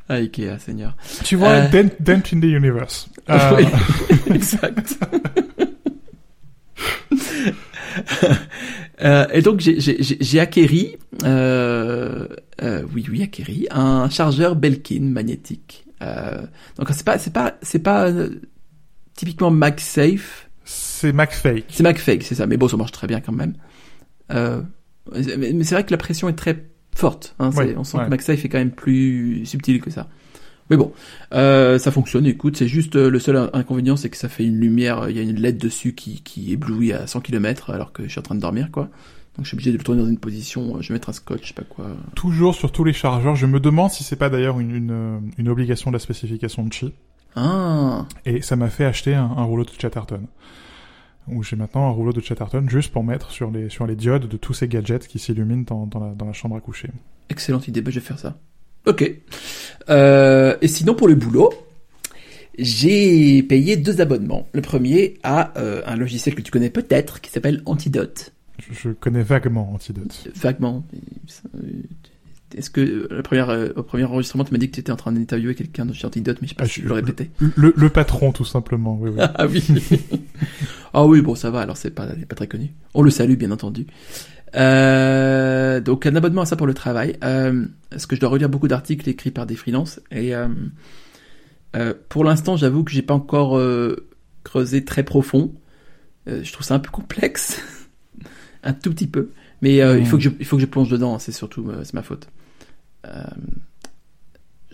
Ah, Ikea, Seigneur. Tu vois, Euh. dent, dent in the universe. Euh, Oui, exact. Euh, et donc j'ai- acquéri, euh, euh, oui oui acquéri, un chargeur Belkin magnétique. Euh, donc c'est pas c'est pas c'est pas typiquement MagSafe, c'est MacFake. c'est MagFake c'est ça, mais bon ça marche très bien quand même. Euh, mais c'est vrai que la pression est très forte. Hein, Ouais, on sent ouais. que MagSafe est quand même plus subtil que ça. Mais bon, euh, ça fonctionne. Écoute, c'est juste euh, le seul in- inconvénient, c'est que ça fait une lumière. Il y a une LED dessus qui, qui éblouit à 100 km alors que je suis en train de dormir, quoi. Donc je suis obligé de le tourner dans une position. euh, Je vais mettre un scotch, je sais pas quoi. Toujours sur tous les chargeurs. Je me demande si c'est pas d'ailleurs une, une, euh, une obligation de la spécification de Qi. Ah, Et ça m'a fait acheter un, un rouleau de Chatterton. Où j'ai maintenant un rouleau de Chatterton juste pour mettre sur les, sur les diodes de tous ces gadgets qui s'illuminent dans, dans, la, dans la chambre à coucher. excellente idée. Bah, je vais faire ça. Ok. Euh, et sinon pour le boulot, j'ai payé deux abonnements. Le premier à euh, un logiciel que tu connais peut-être qui s'appelle Antidote. Je, je connais vaguement Antidote. Vaguement. Est-ce que euh, la première, euh, au premier enregistrement, tu m'as dit que tu étais en train d'interviewer quelqu'un de chez Antidote, mais je sais pas Ah, si je- le répétais. Le, le patron, tout simplement, oui, oui. Ah oui. ah oui, bon, ça va, alors c'est pas, pas très connu. On le salue, bien entendu. Euh, donc un abonnement à ça pour le travail. Euh, parce que je dois relire beaucoup d'articles écrits par des freelances? Et euh, pour l'instant, j'avoue que j'ai pas encore creusé très profond. Je trouve ça un peu complexe. un tout petit peu. Mais il, faut que je, il faut que je plonge dedans, c'est surtout c'est ma faute. Euh,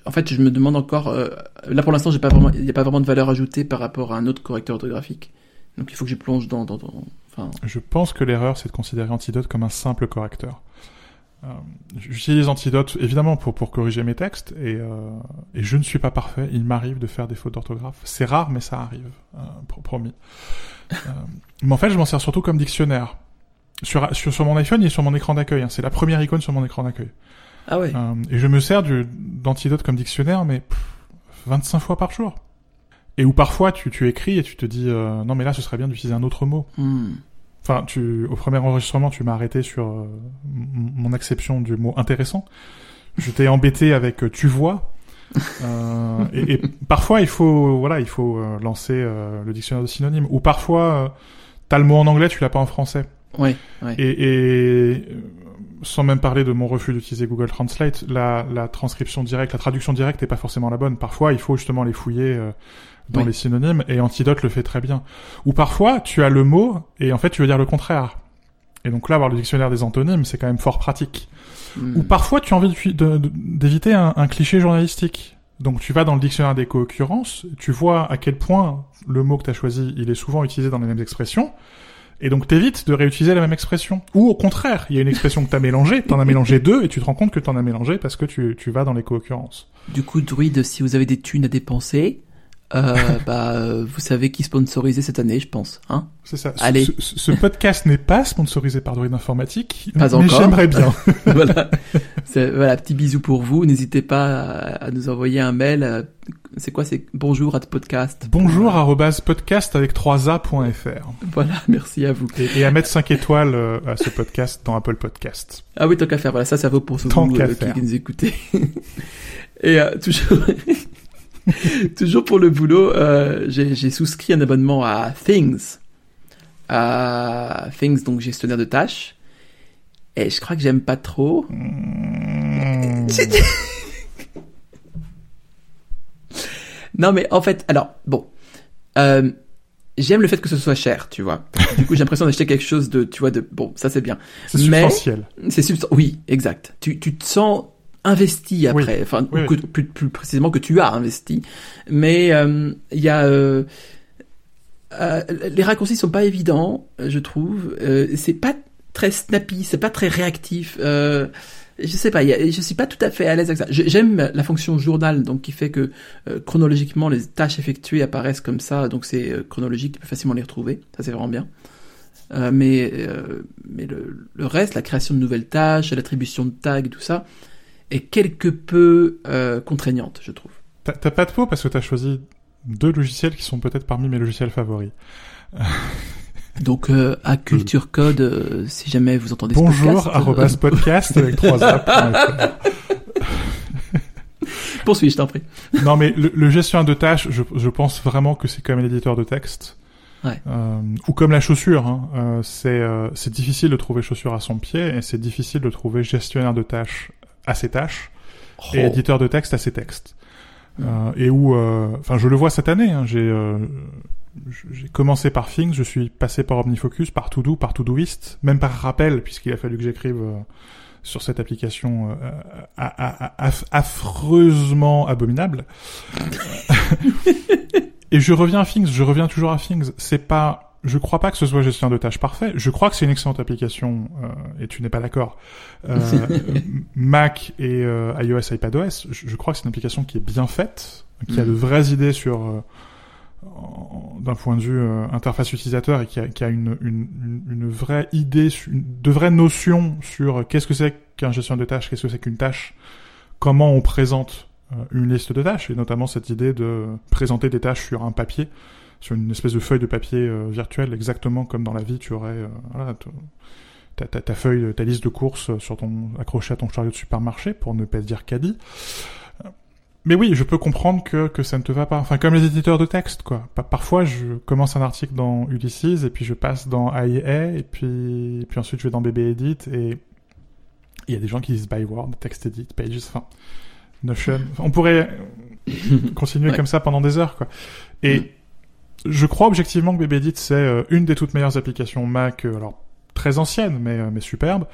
en fait, je me demande encore. euh, là, pour l'instant, il n'y a pas vraiment de valeur ajoutée par rapport à un autre correcteur orthographique. Donc, il faut que je plonge dans, enfin, Je pense que l'erreur, c'est de considérer Antidote comme un simple correcteur. Euh, J'utilise Antidote évidemment pour, corriger mes textes et, et je ne suis pas parfait. Il m'arrive de faire des fautes d'orthographe. C'est rare, mais ça arrive, pro- promis. Mais en fait, je m'en sers surtout comme dictionnaire. Sur, mon iPhone, est sur mon écran d'accueil. hein. C'est la première icône sur mon écran d'accueil. Ah ouais. Euh, et je me sers du- d'Antidote comme dictionnaire, mais pff, 25 fois par jour. Et où parfois tu, tu écris et tu te dis euh, non mais là ce serait bien d'utiliser un autre mot. Hmm. Enfin, tu, au premier enregistrement, tu m'as arrêté sur euh, mon acception du mot intéressant. Je t'ai embêté avec tu vois. Euh, et, et parfois, il faut, voilà, il faut lancer le dictionnaire de synonymes. Ou parfois, t'as le mot en anglais, tu l'as pas en français. Ouais, ouais. Et, et sans même parler de mon refus d'utiliser Google Translate, la, la transcription directe, la traduction directe n'est pas forcément la bonne. Parfois, il faut justement les fouiller euh, dans Oui. les synonymes, et Antidote le fait très bien. Ou parfois, tu as le mot, et en fait, tu veux dire le contraire. Et donc là, avoir le dictionnaire des antonymes, c'est quand même fort pratique. Hmm. Ou parfois, tu as envie d'éviter un, un cliché journalistique. Donc tu vas dans le dictionnaire des co-occurrences, tu vois à quel point le mot que tu as choisi, il est souvent utilisé dans les mêmes expressions, et donc t'évites de réutiliser la même expression. Ou au contraire, il y a une expression que t'as mélangée, t'en as mélangé deux, et tu te rends compte que t'en as mélangé parce que tu, tu vas dans les co-occurrences. Du coup, Druid, si vous avez des thunes à dépenser, euh, bah, euh, vous savez qui sponsoriser cette année, je pense, hein C'est ça. Allez. Ce, ce podcast n'est pas sponsorisé par Druid Informatique, Pas mais encore. j'aimerais bien. voilà. Voilà, petit bisou pour vous. N'hésitez pas à, à nous envoyer un mail. C'est quoi? C'est bonjour at podcast. Bonjour arrobase podcast avec 3a.fr. Voilà, merci à vous. Et, et à mettre 5 étoiles euh, à ce podcast dans Apple Podcast. Ah oui, tant qu'à faire. Voilà, ça, ça vaut pour ceux euh, qui nous écoutez. Et euh, toujours, toujours pour le boulot, euh, j'ai souscrit un abonnement à Things. À Things, donc gestionnaire de tâches. Et je crois que j'aime pas trop. Mmh. Non, mais en fait, alors, bon. Euh, J'aime le fait que ce soit cher, tu vois. Du coup, j'ai l'impression d'acheter quelque chose de, tu vois, de, bon, ça c'est bien. C'est substantiel. C'est Oui, exact. Tu, tu te sens investi après, Oui. enfin, Oui, ou que- plus, plus précisément que tu as investi. Mais euh, il y a euh, euh, les raccourcis sont pas évidents, je trouve. C'est pas très snappy, c'est pas très réactif. Je sais pas, y a- je suis pas tout à fait à l'aise avec ça. J'aime la fonction journal, donc qui fait que chronologiquement les tâches effectuées apparaissent comme ça, donc c'est chronologique, tu peux facilement les retrouver. Ça c'est vraiment bien. Mais mais le, le reste, la création de nouvelles tâches, l'attribution de tags, tout ça, est quelque peu euh, contraignante, je trouve. T'as pas de peau parce que t'as choisi deux logiciels qui sont peut-être parmi mes logiciels favoris. Donc euh, à Culture Code, euh, si jamais vous entendez ce Bonjour podcast, euh, podcast avec 3a.fr. poursuis, je t'en prie. Non, mais le, le gestionnaire de tâches, je, je pense vraiment que c'est comme l'éditeur de texte. Ouais. Euh, ou comme la chaussure. Hein. Euh, c'est euh, c'est difficile de trouver chaussure à son pied et c'est difficile de trouver gestionnaire de tâches à ses tâches et Oh. éditeur de texte à ses textes. Euh, et où, euh, enfin, je le vois cette année. Hein, j'ai euh, j'ai commencé par Things, je suis passé par OmniFocus, par Todo, par Todoist, même par Rappel, puisqu'il a fallu que j'écrive euh, sur cette application euh, aff- affreusement abominable. Et je reviens à Things, je reviens toujours à Things. C'est pas, je crois pas que ce soit gestionnaire de tâches parfait. Je crois que c'est une excellente application, euh, et tu n'es pas d'accord. Euh, Mac et euh, iOS, iPadOS, je, je crois que c'est une application qui est bien faite, qui a Mm. de vraies idées sur, euh, d'un point de vue euh, interface utilisateur et qui a, qui a une, une, une- vraie idée, une- de vraies notions sur qu'est-ce que c'est qu'un gestionnaire de tâches, qu'est-ce que c'est qu'une tâche, comment on présente une liste de tâches, et notamment cette idée de présenter des tâches sur un papier, sur une espèce de feuille de papier euh, virtuelle, exactement comme dans la vie tu aurais euh, voilà, ta, ta, ta feuille, ta liste de courses sur ton accrochée à ton chariot de supermarché, pour ne pas dire caddie. Mais oui, je peux comprendre que, que ça ne te va pas. Enfin, comme les éditeurs de texte, quoi. Pa- Parfois, je commence un article dans Ulysses, et puis je passe dans AIA, et puis, et puis ensuite je vais dans BB Edit, et il y a des gens qui disent Byword, Text Edit, Pages, enfin, Notion. On pourrait continuer Ouais. comme ça pendant des heures, quoi. Et Mm. Je crois objectivement que BB Edit, c'est euh, une des toutes meilleures applications Mac, euh, alors très ancienne, mais, euh, mais superbe.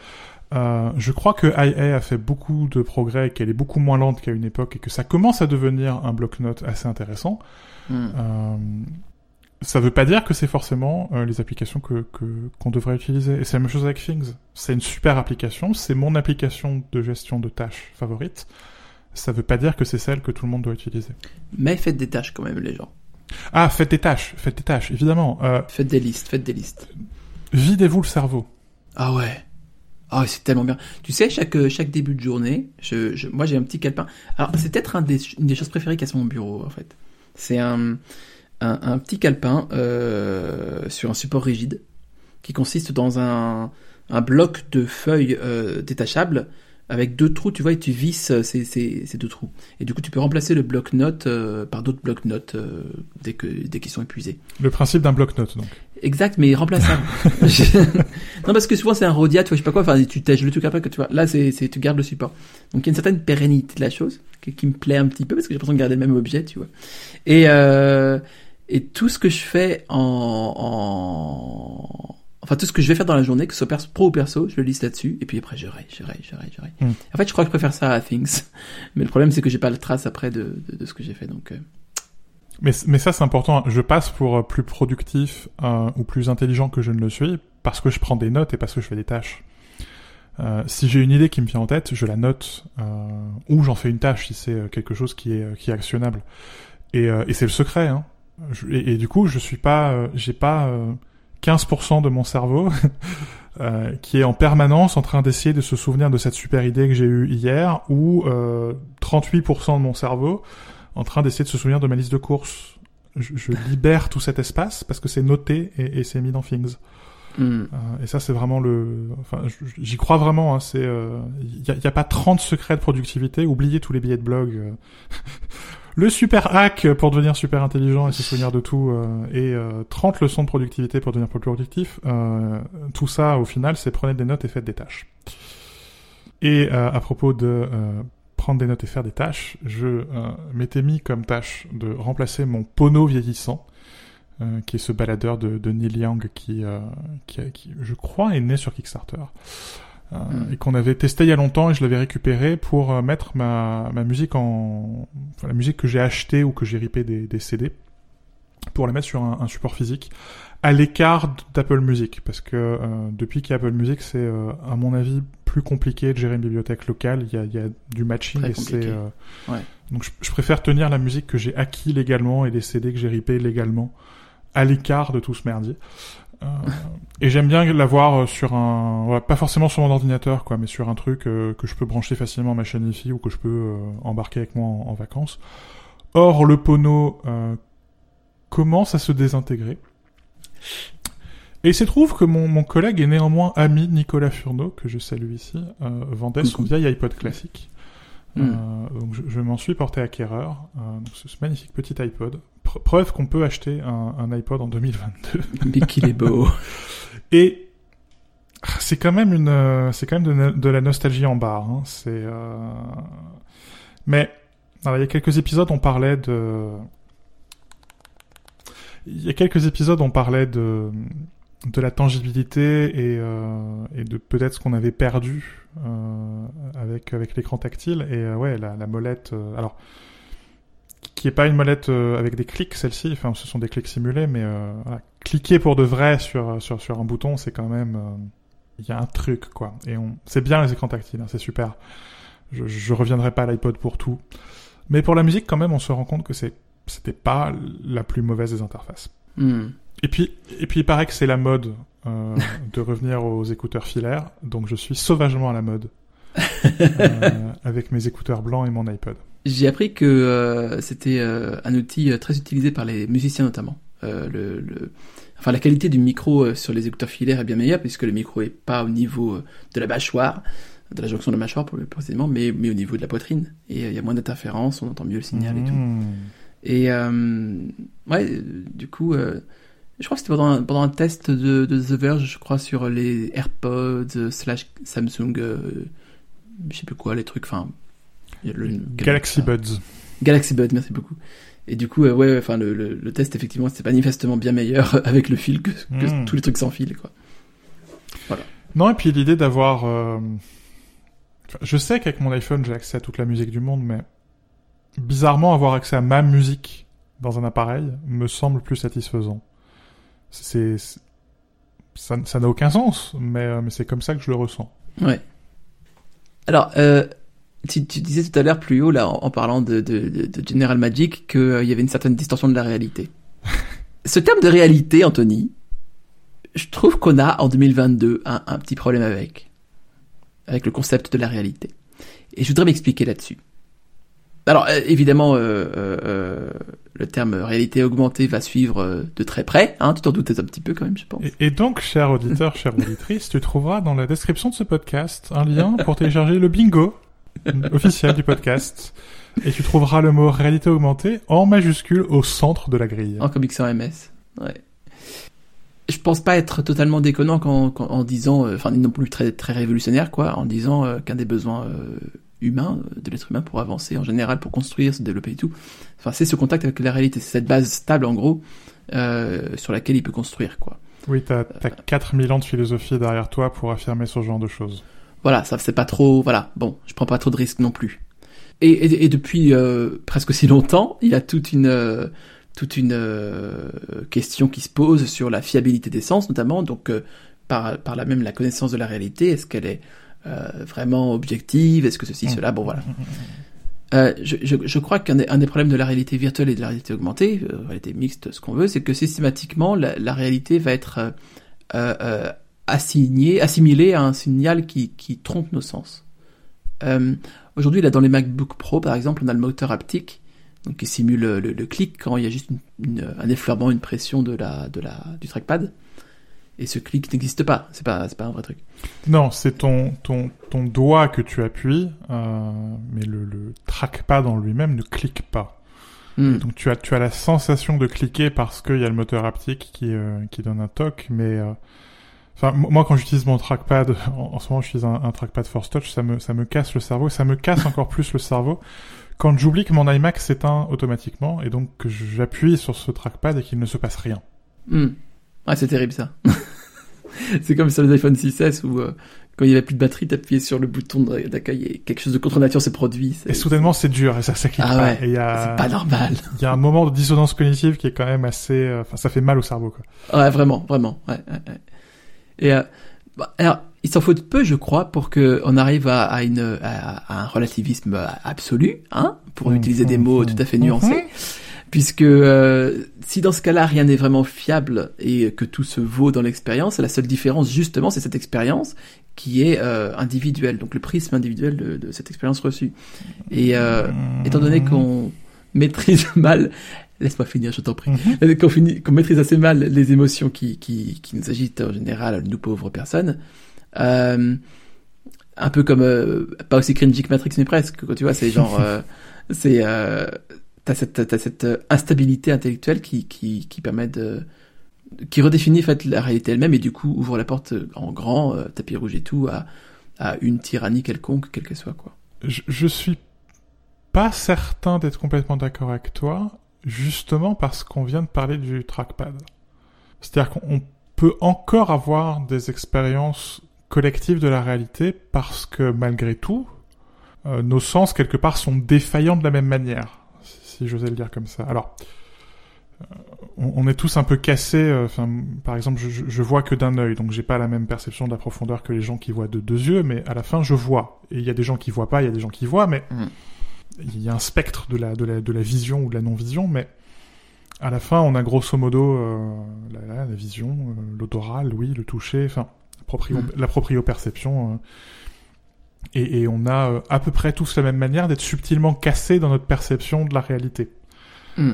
Euh, je crois que IA a fait beaucoup de progrès, qu'elle est beaucoup moins lente qu'à une époque, et que ça commence à devenir un bloc-notes assez intéressant. Hmm. Euh, ça veut pas dire que c'est forcément euh, les applications que qu'on devrait utiliser. Et c'est la même chose avec Things. C'est une super application, c'est mon application de gestion de tâches favorite. Ça veut pas dire que c'est celle que tout le monde doit utiliser. Mais faites des tâches quand même, les gens. Ah, faites des tâches, faites des tâches, évidemment. Euh, Faites des listes, faites des listes. videz-vous le cerveau. Ah ouais. Ah, c'est tellement bien. Tu sais, chaque, euh, chaque début de journée, je, je, moi j'ai un petit calepin. Alors, c'est peut-être un des, une des choses préférées qu'il y a sur mon bureau, en fait. C'est un, un, un petit calepin euh, sur un support rigide qui consiste dans un, un bloc de feuilles euh, détachables avec deux trous, tu vois, et tu visses euh, ces, ces, ces deux trous. Et du coup, tu peux remplacer le bloc-notes euh, par d'autres bloc-notes euh, dès que dès qu'ils sont épuisés. Le principe d'un bloc-notes, donc. Exact, mais remplaçable. non, parce que souvent c'est un Rodia, tu vois, je sais pas quoi, enfin, tu tèches le truc après que tu vois. Là, c'est, c'est, tu gardes le support. Donc il y a une certaine pérennité de la chose qui, qui me plaît un petit peu parce que j'ai l'impression de garder le même objet, tu vois. Et, euh, et tout ce que je fais en, en, enfin, tout ce que je vais faire dans la journée, que ce soit perso, pro ou perso, je le liste là-dessus, et puis après, je raye, je raye, je raye, je raye. Mm. En fait, je crois que je préfère ça à Things. Mais le problème, c'est que j'ai pas la trace après de, de, de ce que j'ai fait, donc, euh, Mais, mais ça, c'est important. Je passe pour euh, plus productif euh, ou plus intelligent que je ne le suis parce que je prends des notes et parce que je fais des tâches. Euh, si j'ai une idée qui me vient en tête, je la note euh, ou j'en fais une tâche si c'est euh, quelque chose qui est, qui est actionnable. Et, euh, et c'est le secret. Hein. Je- et, et du coup, je suis pas, euh, j'ai pas euh, 15% de mon cerveau euh, qui est en permanence en train d'essayer de se souvenir de cette super idée que j'ai eue hier ou euh, 38% de mon cerveau en train d'essayer de se souvenir de ma liste de courses. Je, je libère tout cet espace parce que c'est noté et, et c'est mis dans Things. Hmm. Euh, et ça, c'est vraiment le. Enfin, j'y crois vraiment. hein, c'est. Il y, a, y a pas 30 secrets de productivité. Oubliez tous les billets de blog. le super hack pour devenir super intelligent et se souvenir de tout. euh, et euh, 30 leçons de productivité pour devenir plus productif. Euh, tout ça, au final, c'est prenez des notes et faites des tâches. Et euh, à propos de euh, prendre des notes et faire des tâches, je m'étais mis comme tâche de remplacer mon pono vieillissant qui est ce baladeur de, de Neil Young qui, qui, je crois, est né sur Kickstarter. Euh, Mm. Et qu'on avait testé il y a longtemps et je l'avais récupéré pour euh, mettre ma, ma musique en... Enfin, la musique que j'ai achetée ou que j'ai ripé des, des CD pour la mettre sur un, un support physique à l'écart d'Apple Music parce que euh, depuis qu'il y a Apple Music c'est euh, à mon avis plus compliqué de gérer une bibliothèque locale il y a, il y a du matching Très et c'est euh, Ouais. donc je, je préfère tenir la musique que j'ai acquis légalement et les CD que j'ai ripés légalement à l'écart de tout ce merdier et j'aime bien l'avoir euh, sur un ouais, pas forcément sur mon ordinateur quoi mais sur un truc euh, que je peux brancher facilement à ma chaîne Wi-Fi ou que je peux euh, embarquer avec moi en, en vacances or le Pono euh, commence à se désintégrer et il se trouve que mon, mon collègue et néanmoins ami Nicolas Furneaux, que je salue ici, euh, vendait son vieil iPod classique. Mm. Euh, donc je, je m'en suis porté acquéreur. Euh, donc ce, ce magnifique petit iPod. Pre- preuve qu'on peut acheter un, un iPod en 2022. Mais qu'il est beau. Et c'est quand même une, euh, c'est quand même de, la nostalgie en barre. Hein. C'est, euh... mais alors, il y a quelques épisodes, on parlait de, il y a quelques épisodes, on parlait de de la tangibilité et, euh, et de peut-être ce qu'on avait perdu euh, avec avec l'écran tactile et ouais la, la molette alors qui est pas une molette euh, avec des clics celle-ci enfin ce sont des clics simulés mais euh, voilà. cliquer pour de vrai sur sur sur un bouton c'est quand même euh, il y a un truc quoi et on c'est bien les écrans tactiles hein, c'est super je, je reviendrai pas à l'iPod pour tout mais pour la musique quand même on se rend compte que c'est c'était pas la plus mauvaise des interfaces Hmm. et puis, et puis il paraît que c'est la mode euh, de revenir aux écouteurs filaires, donc je suis sauvagement à la mode euh, avec mes écouteurs blancs et mon iPod. J'ai appris que euh, c'était euh, un outil euh, très utilisé par les musiciens notamment. Euh, le, le- Enfin, la qualité du micro sur les écouteurs filaires est bien meilleure puisque le micro est pas au niveau de la mâchoire, de la jonction de la mâchoire précisément, mais, mais au niveau de la poitrine. Et il y a moins d'interférences, on entend mieux le signal et tout. Mmh. Et ouais, du coup, je crois que c'était pendant un, pendant un test de, de The Verge, je crois, sur les AirPods slash Samsung, je sais plus quoi, les trucs, enfin... le- Galaxy enfin, Buds. Galaxy Buds, merci beaucoup. Et du coup, euh, ouais, ouais, enfin, le, le, le test, effectivement, c'était manifestement bien meilleur avec le fil que, que Mm. tous les trucs sans fil, quoi. Non, et puis l'idée d'avoir... euh, enfin, Je sais qu'avec mon iPhone, j'ai accès à toute la musique du monde, mais bizarrement, avoir accès à ma musique dans un appareil me semble plus satisfaisant. C'est... ça n'a aucun sens, mais, euh, mais c'est comme ça que je le ressens. Ouais. Alors, euh, tu, tu disais tout à l'heure plus haut, là, en, en parlant de, de, de, de General Magic, qu'il y avait une certaine distorsion de la réalité. Ce terme de réalité, Anthony, je trouve qu'on a en 2022 un, un petit problème avec, avec le concept de la réalité. Et je voudrais m'expliquer là-dessus. Alors, euh, évidemment, euh, euh, euh, le terme réalité augmentée va suivre euh, de très près, hein, tu t'en doutais un petit peu quand même, je pense. Et, et donc, cher auditeur, chère auditrice, tu trouveras dans la description de ce podcast un lien pour télécharger le bingo officiel du podcast. Et tu trouveras le mot réalité augmentée en majuscule au centre de la grille. En comics sans MS. Ouais. Je pense pas être totalement déconnant en disant, euh, enfin non plus très très révolutionnaire quoi, en disant euh, qu'un des besoins euh, humains de l'être humain pour avancer en général, pour construire, se développer et tout, enfin c'est ce contact avec la réalité, c'est cette base stable en gros sur laquelle il peut construire quoi. Oui, t'as, t'as 4000 ans de philosophie derrière toi pour affirmer ce genre de choses. Voilà, ça c'est pas trop, voilà, bon, je prends pas trop de risques non plus. Et, et, et depuis euh, presque aussi longtemps, il y a toute une euh, toute une euh, question qui se pose sur la fiabilité des sens, notamment, donc euh, par par là même la connaissance de la réalité, est-ce qu'elle est euh, vraiment objective, est-ce que ceci, cela, bon voilà. Euh, je, je, je crois qu'un des, un des problèmes de la réalité virtuelle et de la réalité augmentée, euh, réalité mixte, ce qu'on veut, c'est que systématiquement la, la réalité va être euh, assignée, assimilée à un signal qui, qui trompe nos sens. Euh, Aujourd'hui, là, dans les MacBook Pro, par exemple, on a le moteur haptique donc qui simule le, le clic quand il y a juste une, une, un effleurement, une pression de la, de la, du trackpad. Et ce clic n'existe pas. C'est pas, pas un vrai truc. Non, c'est ton, ton, ton doigt que tu appuies, euh, mais le, le trackpad en lui-même ne clique pas. Hmm. Donc tu as, tu as la sensation de cliquer parce qu'il y a le moteur haptique qui, euh, qui donne un toc, mais enfin moi quand j'utilise mon trackpad, en, en ce moment j'utilise un, un trackpad Force Touch, ça me, ça me casse le cerveau, ça me casse encore plus le cerveau quand j'oublie que mon iMac s'éteint automatiquement et donc que j'appuie sur ce trackpad et qu'il ne se passe rien. Hmm. Ouais, c'est terrible ça. c'est comme sur les iPhone 6S où euh, quand il y avait plus de batterie, t'appuyais sur le bouton d'accueil et quelque chose de contre nature s'est produit. Et soudainement c'est dur et ça, ça clique Ah pas. ouais, c'est pas normal. il y a un moment de dissonance cognitive qui est quand même assez, euh, enfin ça fait mal au cerveau quoi. Ouais, vraiment, vraiment. Ouais, ouais, ouais. Et euh, bah, alors, il s'en faut de peu, je crois, pour que on arrive à, à une à, à un relativisme absolu, hein, pour Mhm, utiliser des mots tout à fait mhm. nuancés. Puisque euh, si dans ce cas-là rien n'est vraiment fiable et que tout se vaut dans l'expérience, la seule différence justement c'est cette expérience qui est euh, individuelle, donc le prisme individuel de, de cette expérience reçue. Et euh, étant donné qu'on maîtrise mal, laisse-moi finir, je t'en prie, Mhm. qu'on finit- qu'on maîtrise assez mal les émotions qui, qui, qui nous agitent en général, nous pauvres personnes, euh, un peu comme, euh, pas aussi cringy que Matrix, mais presque, tu vois, c'est genre, euh, c'est, euh, t'as cette, t'as cette instabilité intellectuelle qui, qui, qui permet de, qui redéfinit en fait la réalité elle-même et du coup ouvre la porte en grand, tapis rouge et tout, à, à une tyrannie quelconque, quelle qu'elle soit, quoi. je, je suis pas certain d'être complètement d'accord avec toi, justement parce qu'on vient de parler du trackpad. C'est-à-dire qu'on peut encore avoir des expériences collectives de la réalité parce que malgré tout, euh, nos sens quelque part sont défaillants de la même manière, si j'osais le dire comme ça. Alors, euh, on, est tous un peu cassés. euh, par exemple, je, vois que d'un œil, donc j'ai pas la même perception de la profondeur que les gens qui voient de deux yeux, mais à la fin, je vois. Et il y a des gens qui voient pas, il y a des gens qui voient, mais Mhm. Il y a un spectre de la, de la, de la vision ou de la non-vision, mais à la fin, on a grosso modo euh, la, vision, euh, l'odorat, l'ouïe, le toucher, enfin, la, proprio, Mhm. la proprioperception. euh, et, et on a euh, à peu près tous la même manière d'être subtilement cassés dans notre perception de la réalité. Euh,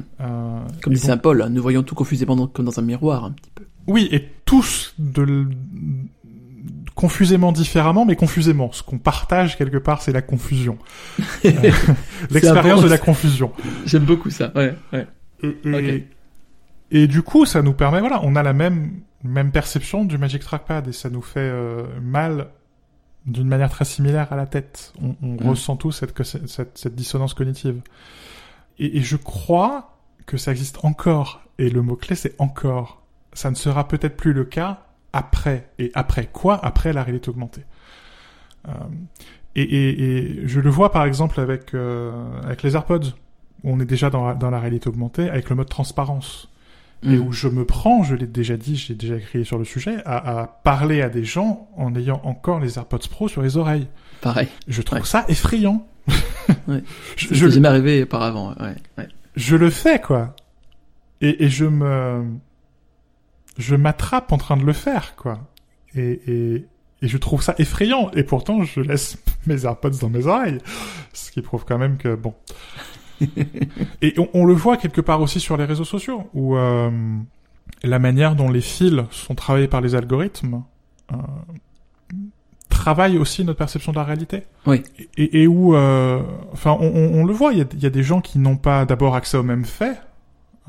Comme dit Saint Paul, hein, nous voyons tout confusément dans- comme dans un miroir, un petit peu. Oui, et tous de l- confusément différemment, mais confusément. Ce qu'on partage quelque part, c'est la confusion. Euh, L'expérience bon, de la confusion. J'aime beaucoup ça, ouais, ouais. Et, et, Ok. et du coup, ça nous permet, voilà, on a la même, même perception du Magic Trackpad et ça nous fait euh, mal d'une manière très similaire à la tête. On, on Mm. ressent tous cette, cette dissonance cognitive. Et, et je crois que ça existe encore. Et le mot-clé, c'est encore. Ça ne sera peut-être plus le cas après. Et après quoi? Après la réalité augmentée. Euh, et, et, et je le vois par exemple avec, euh, avec les AirPods, où on est déjà dans, la- dans la réalité augmentée, avec le mode transparence et Mm. où je me prends, je l'ai déjà dit, j'ai déjà écrit sur le sujet, à, à parler à des gens en ayant encore les AirPods Pro sur les oreilles. Pareil. Je trouve Ouais. ça effrayant. Ouais. je, Ça je, m'est jamais arrivé auparavant, ouais. ouais. je le fais, quoi. Et, et je me... Je m'attrape en train de le faire, quoi. Et, et, et je trouve ça effrayant. Et pourtant, je laisse mes AirPods dans mes oreilles. Ce qui prouve quand même que, bon... Et on, on le voit quelque part aussi sur les réseaux sociaux, où euh, la manière dont les fils sont travaillés par les algorithmes euh, travaille aussi notre perception de la réalité. Oui. Et, et où, euh, enfin, on, on- on le voit, il y a, y a des gens qui n'ont pas d'abord accès aux mêmes faits,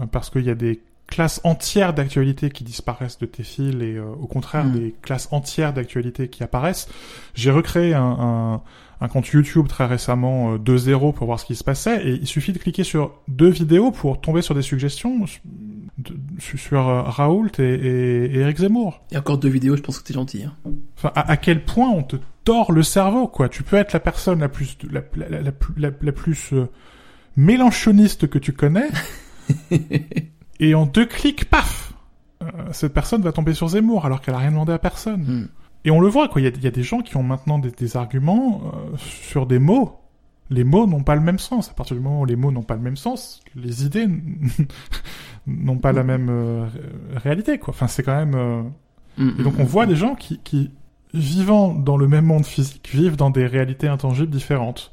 euh, parce qu'il y a des classes entières d'actualités qui disparaissent de tes fils et euh, au contraire Mm. des classes entières d'actualités qui apparaissent. J'ai recréé un, un, un compte YouTube très récemment euh, de zéro pour voir ce qui se passait et il suffit de cliquer sur deux vidéos pour tomber sur des suggestions de- sur euh, Raoult et, et, et Eric Zemmour. A encore deux vidéos, je pense que t'es gentil. Hein. Enfin, à, à quel point on te tord le cerveau, quoi. Tu peux être la personne la plus, la, la, la, la plus- la- la plus euh, mélanchoniste que tu connais, et en deux clics, paf, euh, cette personne va tomber sur Zemmour alors qu'elle a rien demandé à personne. Mm. Et on le voit, quoi. Il y a, il y a des gens qui ont maintenant des, des arguments euh, sur des mots. Les mots n'ont pas le même sens. À partir du moment où les mots n'ont pas le même sens, les idées n'ont pas la même euh, ré- réalité, quoi. Enfin, c'est quand même. euh, Mm, et donc on voit mm. des gens qui, qui, vivant dans le même monde physique, vivent dans des réalités intangibles différentes.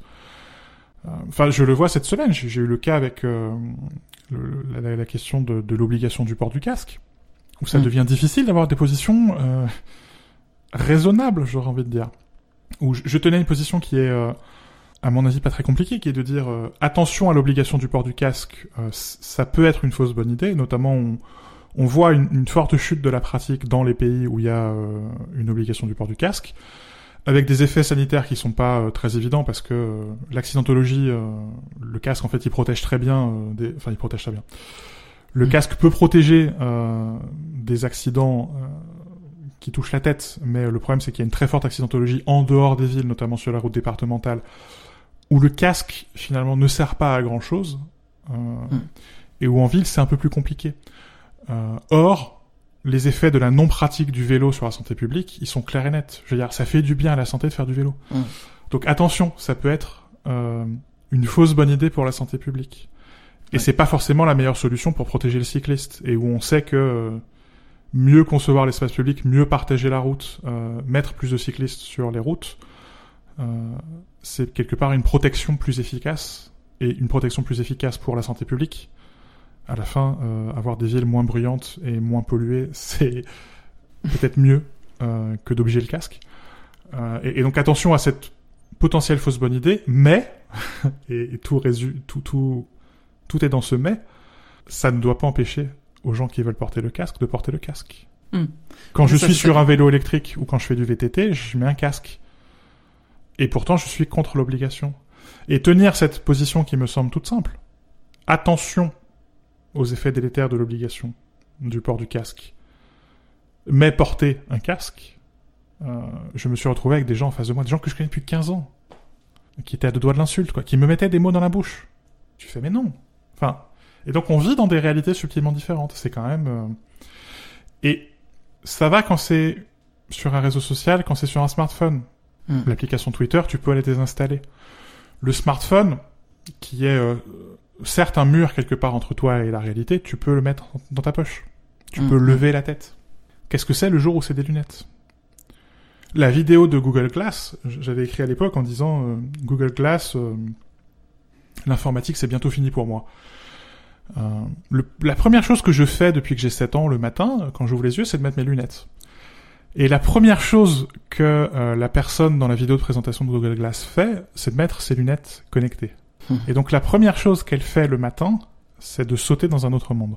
Enfin, je le vois cette semaine. J'ai eu le cas avec le, la, la, question de, de l'obligation du port du casque, où ça Mm. devient difficile d'avoir des positions euh, raisonnables, j'aurais envie de dire. Où je, je tenais une position qui est, euh, à mon avis, pas très compliquée, qui est de dire euh, attention à l'obligation du port du casque. euh, ça peut être une fausse bonne idée, notamment on, on voit une, une forte chute de la pratique dans les pays où il y a euh, une obligation du port du casque, avec des effets sanitaires qui sont pas euh, très évidents parce que euh, l'accidentologie, euh, le casque en fait, il protège très bien, des... enfin il protège très bien. Le Mm. casque peut protéger des accidents qui touchent la tête, mais le problème c'est qu'il y a une très forte accidentologie en dehors des villes, notamment sur la route départementale, où le casque finalement ne sert pas à grand chose, et où en ville c'est un peu plus compliqué. Or, les effets de la non-pratique du vélo sur la santé publique, ils sont clairs et nets. Je veux dire, ça fait du bien à la santé de faire du vélo. Mm. Donc attention, ça peut être euh, une fausse bonne idée pour la santé publique. Et Ouais. c'est pas forcément la meilleure solution pour protéger le cycliste. Et où on sait que euh, mieux concevoir l'espace public, mieux partager la route, euh, mettre plus de cyclistes sur les routes, euh, c'est quelque part une protection plus efficace et une protection plus efficace pour la santé publique. À la fin, euh, avoir des villes moins bruyantes et moins polluées, c'est peut-être mieux euh, que d'obliger le casque. Euh, et, et donc attention à cette potentielle fausse bonne idée, mais et, et tout, résu- tout tout tout est dans ce mais, ça ne doit pas empêcher aux gens qui veulent porter le casque de porter le casque. Hmm. Quand je suis sur un vélo électrique ou quand je fais du VTT, je mets un casque. Et pourtant, je suis contre l'obligation. Et tenir cette position qui me semble toute simple. Attention aux effets délétères de l'obligation du port du casque. Mais porter un casque, euh, je me suis retrouvé avec des gens en face de moi, des gens que je connais depuis 15 ans, qui étaient à deux doigts de l'insulte, quoi, qui me mettaient des mots dans la bouche. Tu fais, mais non. Enfin, et donc on vit dans des réalités subtilement différentes. C'est quand même. euh, Et ça va quand c'est sur un réseau social, quand c'est sur un smartphone. Hmm. L'application Twitter, tu peux aller désinstaller. Le smartphone, qui est euh, certes un mur quelque part entre toi et la réalité, tu peux le mettre dans ta poche. Tu peux lever la tête. Qu'est-ce que c'est le jour où c'est des lunettes? La vidéo de Google Glass, j'avais écrit à l'époque en disant euh, Google Glass, euh, l'informatique c'est bientôt fini pour moi. Euh, le- la première chose que je fais depuis que j'ai 7 ans le matin, quand j'ouvre les yeux, c'est de mettre mes lunettes. Et la première chose que la personne dans la vidéo de présentation de Google Glass fait, c'est de mettre ses lunettes connectées. Et donc la première chose qu'elle fait le matin, c'est de sauter dans un autre monde.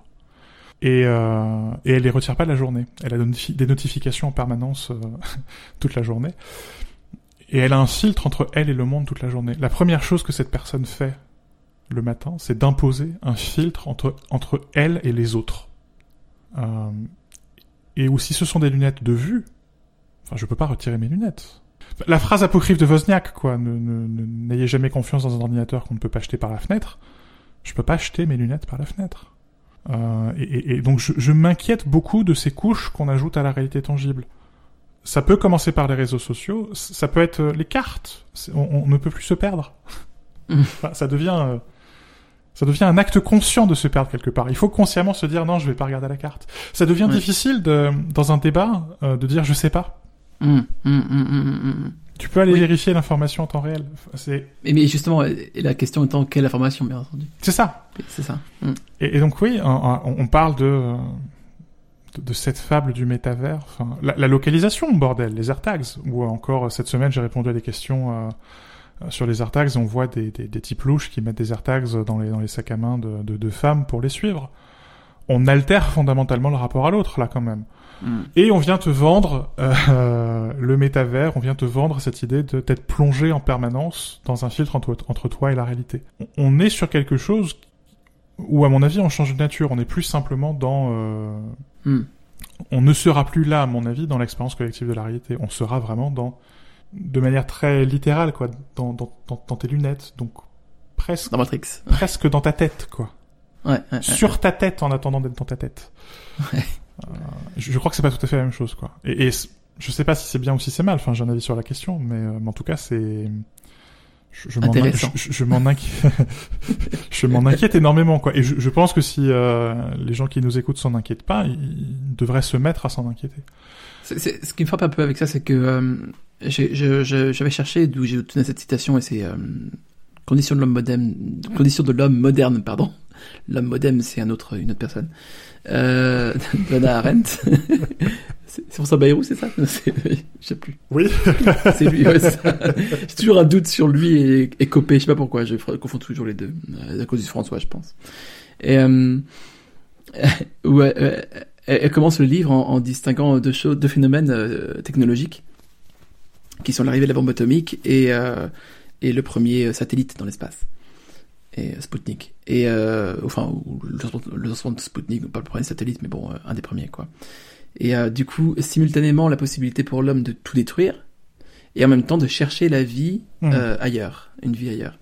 Et, euh, et elle les retire pas la journée. Elle a des notifications en permanence euh, toute la journée. Et elle a un filtre entre elle et le monde toute la journée. La première chose que cette personne fait le matin, c'est d'imposer un filtre entre, entre elle et les autres. Euh, et ou si ce sont des lunettes de vue, enfin, je peux pas retirer mes lunettes. La phrase apocryphe de Wozniak, quoi, n'ayez jamais confiance dans un ordinateur qu'on ne peut pas acheter par la fenêtre. Je peux pas acheter mes lunettes par la fenêtre. Euh, et, et- et donc je, je m'inquiète beaucoup de ces couches qu'on ajoute à la réalité tangible. Ça peut commencer par les réseaux sociaux, ça peut être euh, les cartes. On, on ne peut plus se perdre. Mm. Enfin, ça devient, euh, ça devient un acte conscient de se perdre quelque part. Il faut consciemment se dire non, je vais pas regarder la carte. Ça devient difficile de, dans un débat euh, de dire je sais pas. Hum, hum, hum. Tu peux aller Oui. vérifier l'information en temps réel. C'est, Mais, mais justement, euh, la question étant quelle information, bien entendu. c'est ça. C'est ça. Et, et donc oui, on, parle de, euh, de, de cette fable du métavers. Enfin, la, la localisation, bordel, les AirTags. Ou encore cette semaine, j'ai répondu à des questions euh, sur les AirTags. On voit des, des, des types louches qui mettent des AirTags dans les, dans les sacs à main de, de, de femmes pour les suivre. On altère fondamentalement le rapport à l'autre là quand même. Hum. Et on vient te vendre euh, le métavers, on vient te vendre cette idée de d'être plongé en permanence dans un filtre entre, entre toi et la réalité. On- est sur quelque chose où, à mon avis, on change de nature. On est plus simplement dans... euh, Hum. on ne sera plus là, à mon avis, dans l'expérience collective de la réalité. On sera vraiment dans... De manière très littérale, quoi, dans, dans, dans, dans tes lunettes. Donc, presque, Dans Matrix. presque dans ta tête, quoi. Ouais, ouais, ouais. Sur ta tête en attendant d'être dans ta tête. Ouais. Euh, je, je crois que c'est pas tout à fait la même chose, quoi. Et, et je sais pas si c'est bien ou si c'est mal. Enfin, j'ai un avis sur la question, mais, euh, mais en tout cas, c'est. Je, je m'en je, inquiète. énormément, quoi. Et je, je pense que si euh, les gens qui nous écoutent s'en inquiètent pas, ils, devraient se mettre à s'en inquiéter. Ce qui me frappe un peu avec ça, c'est que euh, j'avais cherché d'où j'ai obtenu cette citation et c'est euh, Condition de l'homme moderne, condition de l'homme moderne, pardon. L'homme moderne, c'est un autre, une autre personne. Euh, Donna Arendt. c'est François Bayrou, c'est ça? Je sais plus. Oui. c'est lui, ouais. J'ai toujours un doute sur lui et, et Copé, je sais pas pourquoi, je confonds toujours les deux, euh, à cause du François, je pense. Et, euh, ouais, euh, elle, commence le livre en, en distinguant deux choses, deux phénomènes euh, technologiques, qui sont l'arrivée de la bombe atomique et, euh, et le premier satellite dans l'espace et Sputnik. Et euh, enfin, le lancement de Sputnik, pas le premier satellite, mais bon, euh, un des premiers quoi. Et euh, du coup, simultanément, la possibilité pour l'homme de tout détruire et en même temps de chercher la vie Mhm. euh, ailleurs, une vie ailleurs.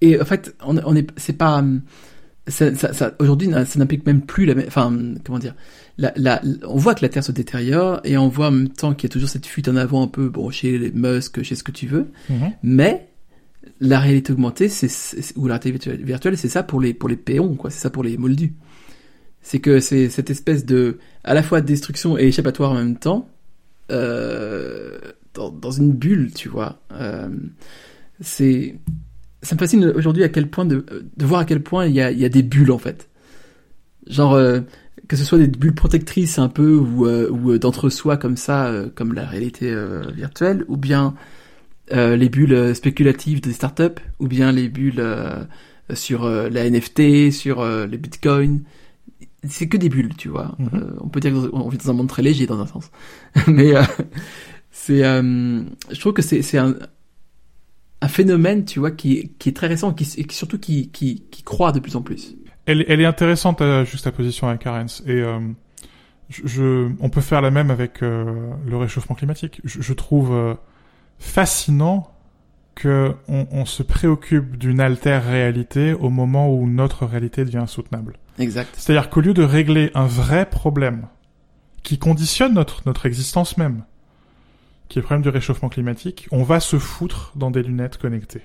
Et en fait, on, on est, c'est pas, hum, ça, ça, ça- aujourd'hui, ça n'implique même plus la, enfin, comment dire, la, la, on voit que la Terre se détériore et on voit en même temps qu'il y a toujours cette fuite en avant un peu, bon, chez Musk, chez ce que tu veux, Mhm. mais la réalité augmentée, ou la réalité virtuelle- c'est ça pour les pour les péons, quoi. C'est ça pour les moldus. C'est que c'est cette espèce de à la fois destruction et échappatoire en même temps, euh, dans, dans une bulle, tu vois. Euh, c'est ça me fascine aujourd'hui à quel point de, voir à quel point il y a, y a des bulles en fait. Genre euh, que ce soit des bulles protectrices un peu ou, d'entre-soi comme ça, comme la réalité virtuelle, ou bien euh, les bulles spéculatives des startups, ou bien les bulles euh, sur euh, la NFT, sur euh, les bitcoins. C'est que des bulles, tu vois. Euh, on peut dire qu'on vit dans un monde très léger dans un sens. Mais euh, c'est, euh, je trouve que c'est, un, un phénomène, tu vois, qui, qui est très récent qui, et qui surtout qui, qui, qui croît de plus en plus. Elle, elle est intéressante à juxtaposition avec Arens et euh, je, je- on peut faire la même avec euh, le réchauffement climatique. Je, je trouve euh, fascinant que on, on se préoccupe d'une altère réalité au moment où notre réalité devient insoutenable. Exact. C'est-à-dire qu'au lieu de régler un vrai problème qui conditionne notre, notre existence même, qui est le problème du réchauffement climatique, on va se foutre dans des lunettes connectées.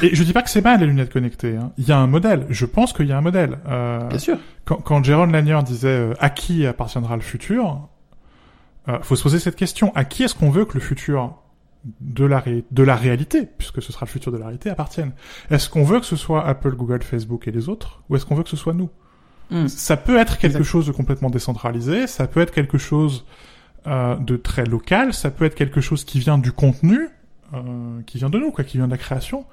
Et je dis pas que c'est mal les lunettes connectées. hein. Il y a un modèle. Je pense qu'il y a un modèle. Euh, Bien sûr. quand, quand Jaron Lanier disait euh, à qui appartiendra le futur, euh, faut se poser cette question à qui est-ce qu'on veut que le futur de la, ré- de la réalité, puisque ce sera le futur de la réalité, appartienne Est-ce qu'on veut que ce soit Apple, Google, Facebook et les autres, ou est-ce qu'on veut que ce soit nous? Mm. Ça peut être quelque chose de complètement décentralisé, ça peut être quelque chose euh, de très local, ça peut être quelque chose qui vient du contenu, euh, qui vient de nous, quoi, qui vient de la création,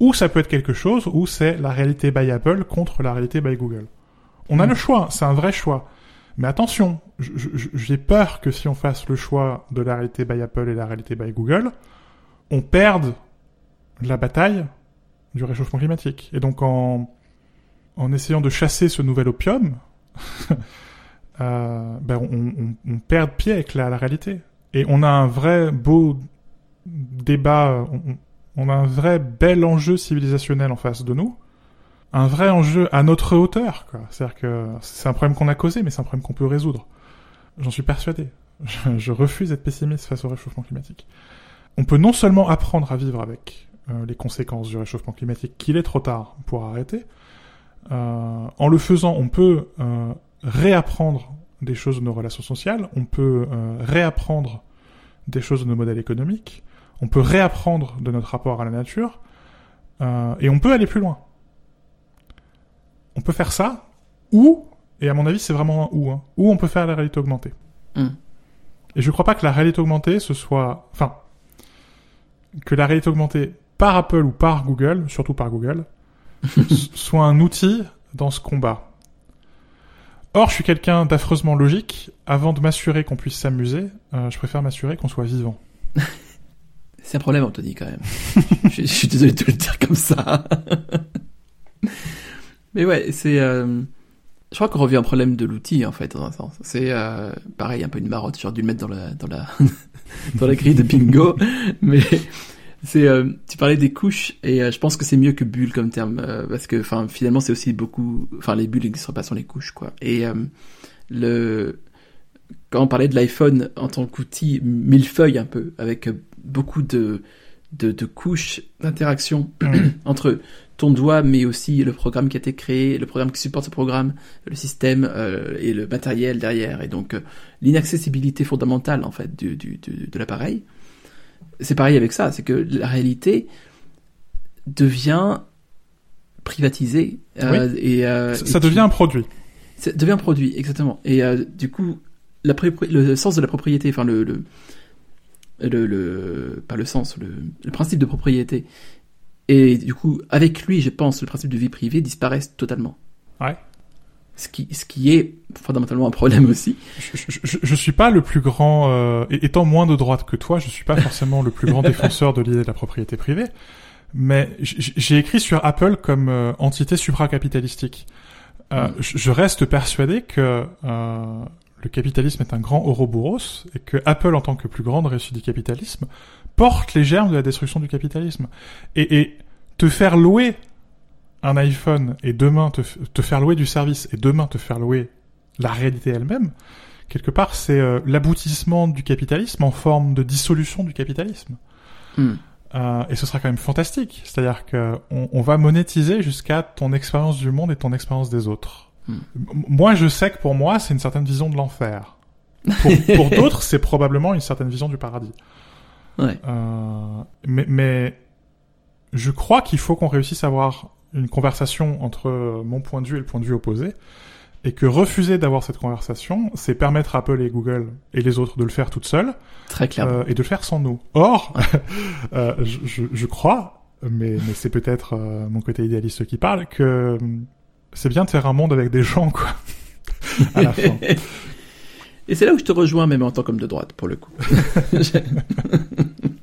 ou ça peut être quelque chose où c'est la réalité by Apple contre la réalité by Google. On a Mm. le choix, c'est un vrai choix. Mais attention, j'ai peur que si on fasse le choix de la réalité by Apple et la réalité by Google, on perde la bataille du réchauffement climatique. Et donc en, essayant de chasser ce nouvel opium, euh, ben on, perd pied avec la, réalité. Et on a un vrai beau débat, on a un vrai bel enjeu civilisationnel en face de nous, un vrai enjeu à notre hauteur. C'est-à-dire que c'est un problème qu'on a causé, mais c'est un problème qu'on peut résoudre. J'en suis persuadé. Je, je refuse d'être pessimiste face au réchauffement climatique. On peut non seulement apprendre à vivre avec euh, les conséquences du réchauffement climatique, qu'il est trop tard pour arrêter. Euh, en le faisant, on peut euh, réapprendre des choses de nos relations sociales, on peut euh, réapprendre des choses de nos modèles économiques, on peut réapprendre de notre rapport à la nature, euh, et on peut aller plus loin. On peut faire ça, ou, et à mon avis c'est vraiment un ou, hein, ou on peut faire la réalité augmentée. Mm. Et je crois pas que la réalité augmentée, ce soit... Enfin, que la réalité augmentée par Apple ou par Google, surtout par Google, soit un outil dans ce combat. Or, je suis quelqu'un d'affreusement logique. Avant de m'assurer qu'on puisse s'amuser, euh, je préfère m'assurer qu'on soit vivant. C'est un problème, Anthony, quand même. je, je suis désolé de te le dire comme ça. Mais ouais, c'est. euh, Je crois qu'on revient au problème de l'outil, en fait, dans un sens. C'est euh, pareil, un peu une marotte. J'aurais dû le mettre dans la, dans la, dans la grille de bingo. Mais c'est. euh, Tu parlais des couches, et je pense que c'est mieux que bulle comme terme. parce que, finalement, c'est aussi beaucoup. Enfin, les bulles n'existent pas sans les couches, quoi. Et le. Quand on parlait de l'iPhone en tant qu'outil millefeuille un peu, avec beaucoup de, de, de couches d'interaction entre ton doigt, mais aussi le programme qui a été créé, le programme qui supporte ce programme, le système euh, et le matériel derrière, et donc euh, l'inaccessibilité fondamentale en fait du, du, du- de l'appareil. C'est pareil avec ça, c'est que la réalité devient privatisé euh, et Ça, et ça tu- devient un produit. ça devient un produit exactement et du coup la le sens de la propriété enfin le le, le, le- pas le sens le, le principe de propriété et du coup avec lui je pense le principe de vie privée disparaissent totalement Ouais. ce qui ce qui est fondamentalement un problème aussi Je, je, je- je suis pas le plus grand, euh, étant moins de droite que toi, je suis pas forcément le plus grand défenseur de l'idée de la propriété privée, mais j'ai écrit sur Apple comme euh, entité supracapitalistique. Euh, Mm. je je reste persuadé que euh, le capitalisme est un grand Ouroboros et que Apple, en tant que plus grande réussite du capitalisme, porte les germes de la destruction du capitalisme. Et, et te faire louer un iPhone et demain te, faire louer du service et demain te faire louer la réalité elle-même, quelque part, c'est euh, l'aboutissement du capitalisme en forme de dissolution du capitalisme. Hmm. Euh, et ce sera quand même fantastique. C'est-à-dire que on, on va monétiser jusqu'à ton expérience du monde et ton expérience des autres. Moi, je sais que pour moi, c'est une certaine vision de l'enfer. Pour, pour d'autres, c'est probablement une certaine vision du paradis. ouais Euh, mais, mais je crois qu'il faut qu'on réussisse à avoir une conversation entre mon point de vue et le point de vue opposé, et que refuser d'avoir cette conversation, c'est permettre à Apple et Google et les autres de le faire toutes seules, très clairement euh, et de le faire sans nous. Or, euh, je, je, je crois, mais, mais c'est peut-être euh, mon côté idéaliste qui parle, que c'est bien de faire un monde avec des gens, quoi. à la fin. Et c'est là où je te rejoins même en tant qu'homme de droite, pour le coup.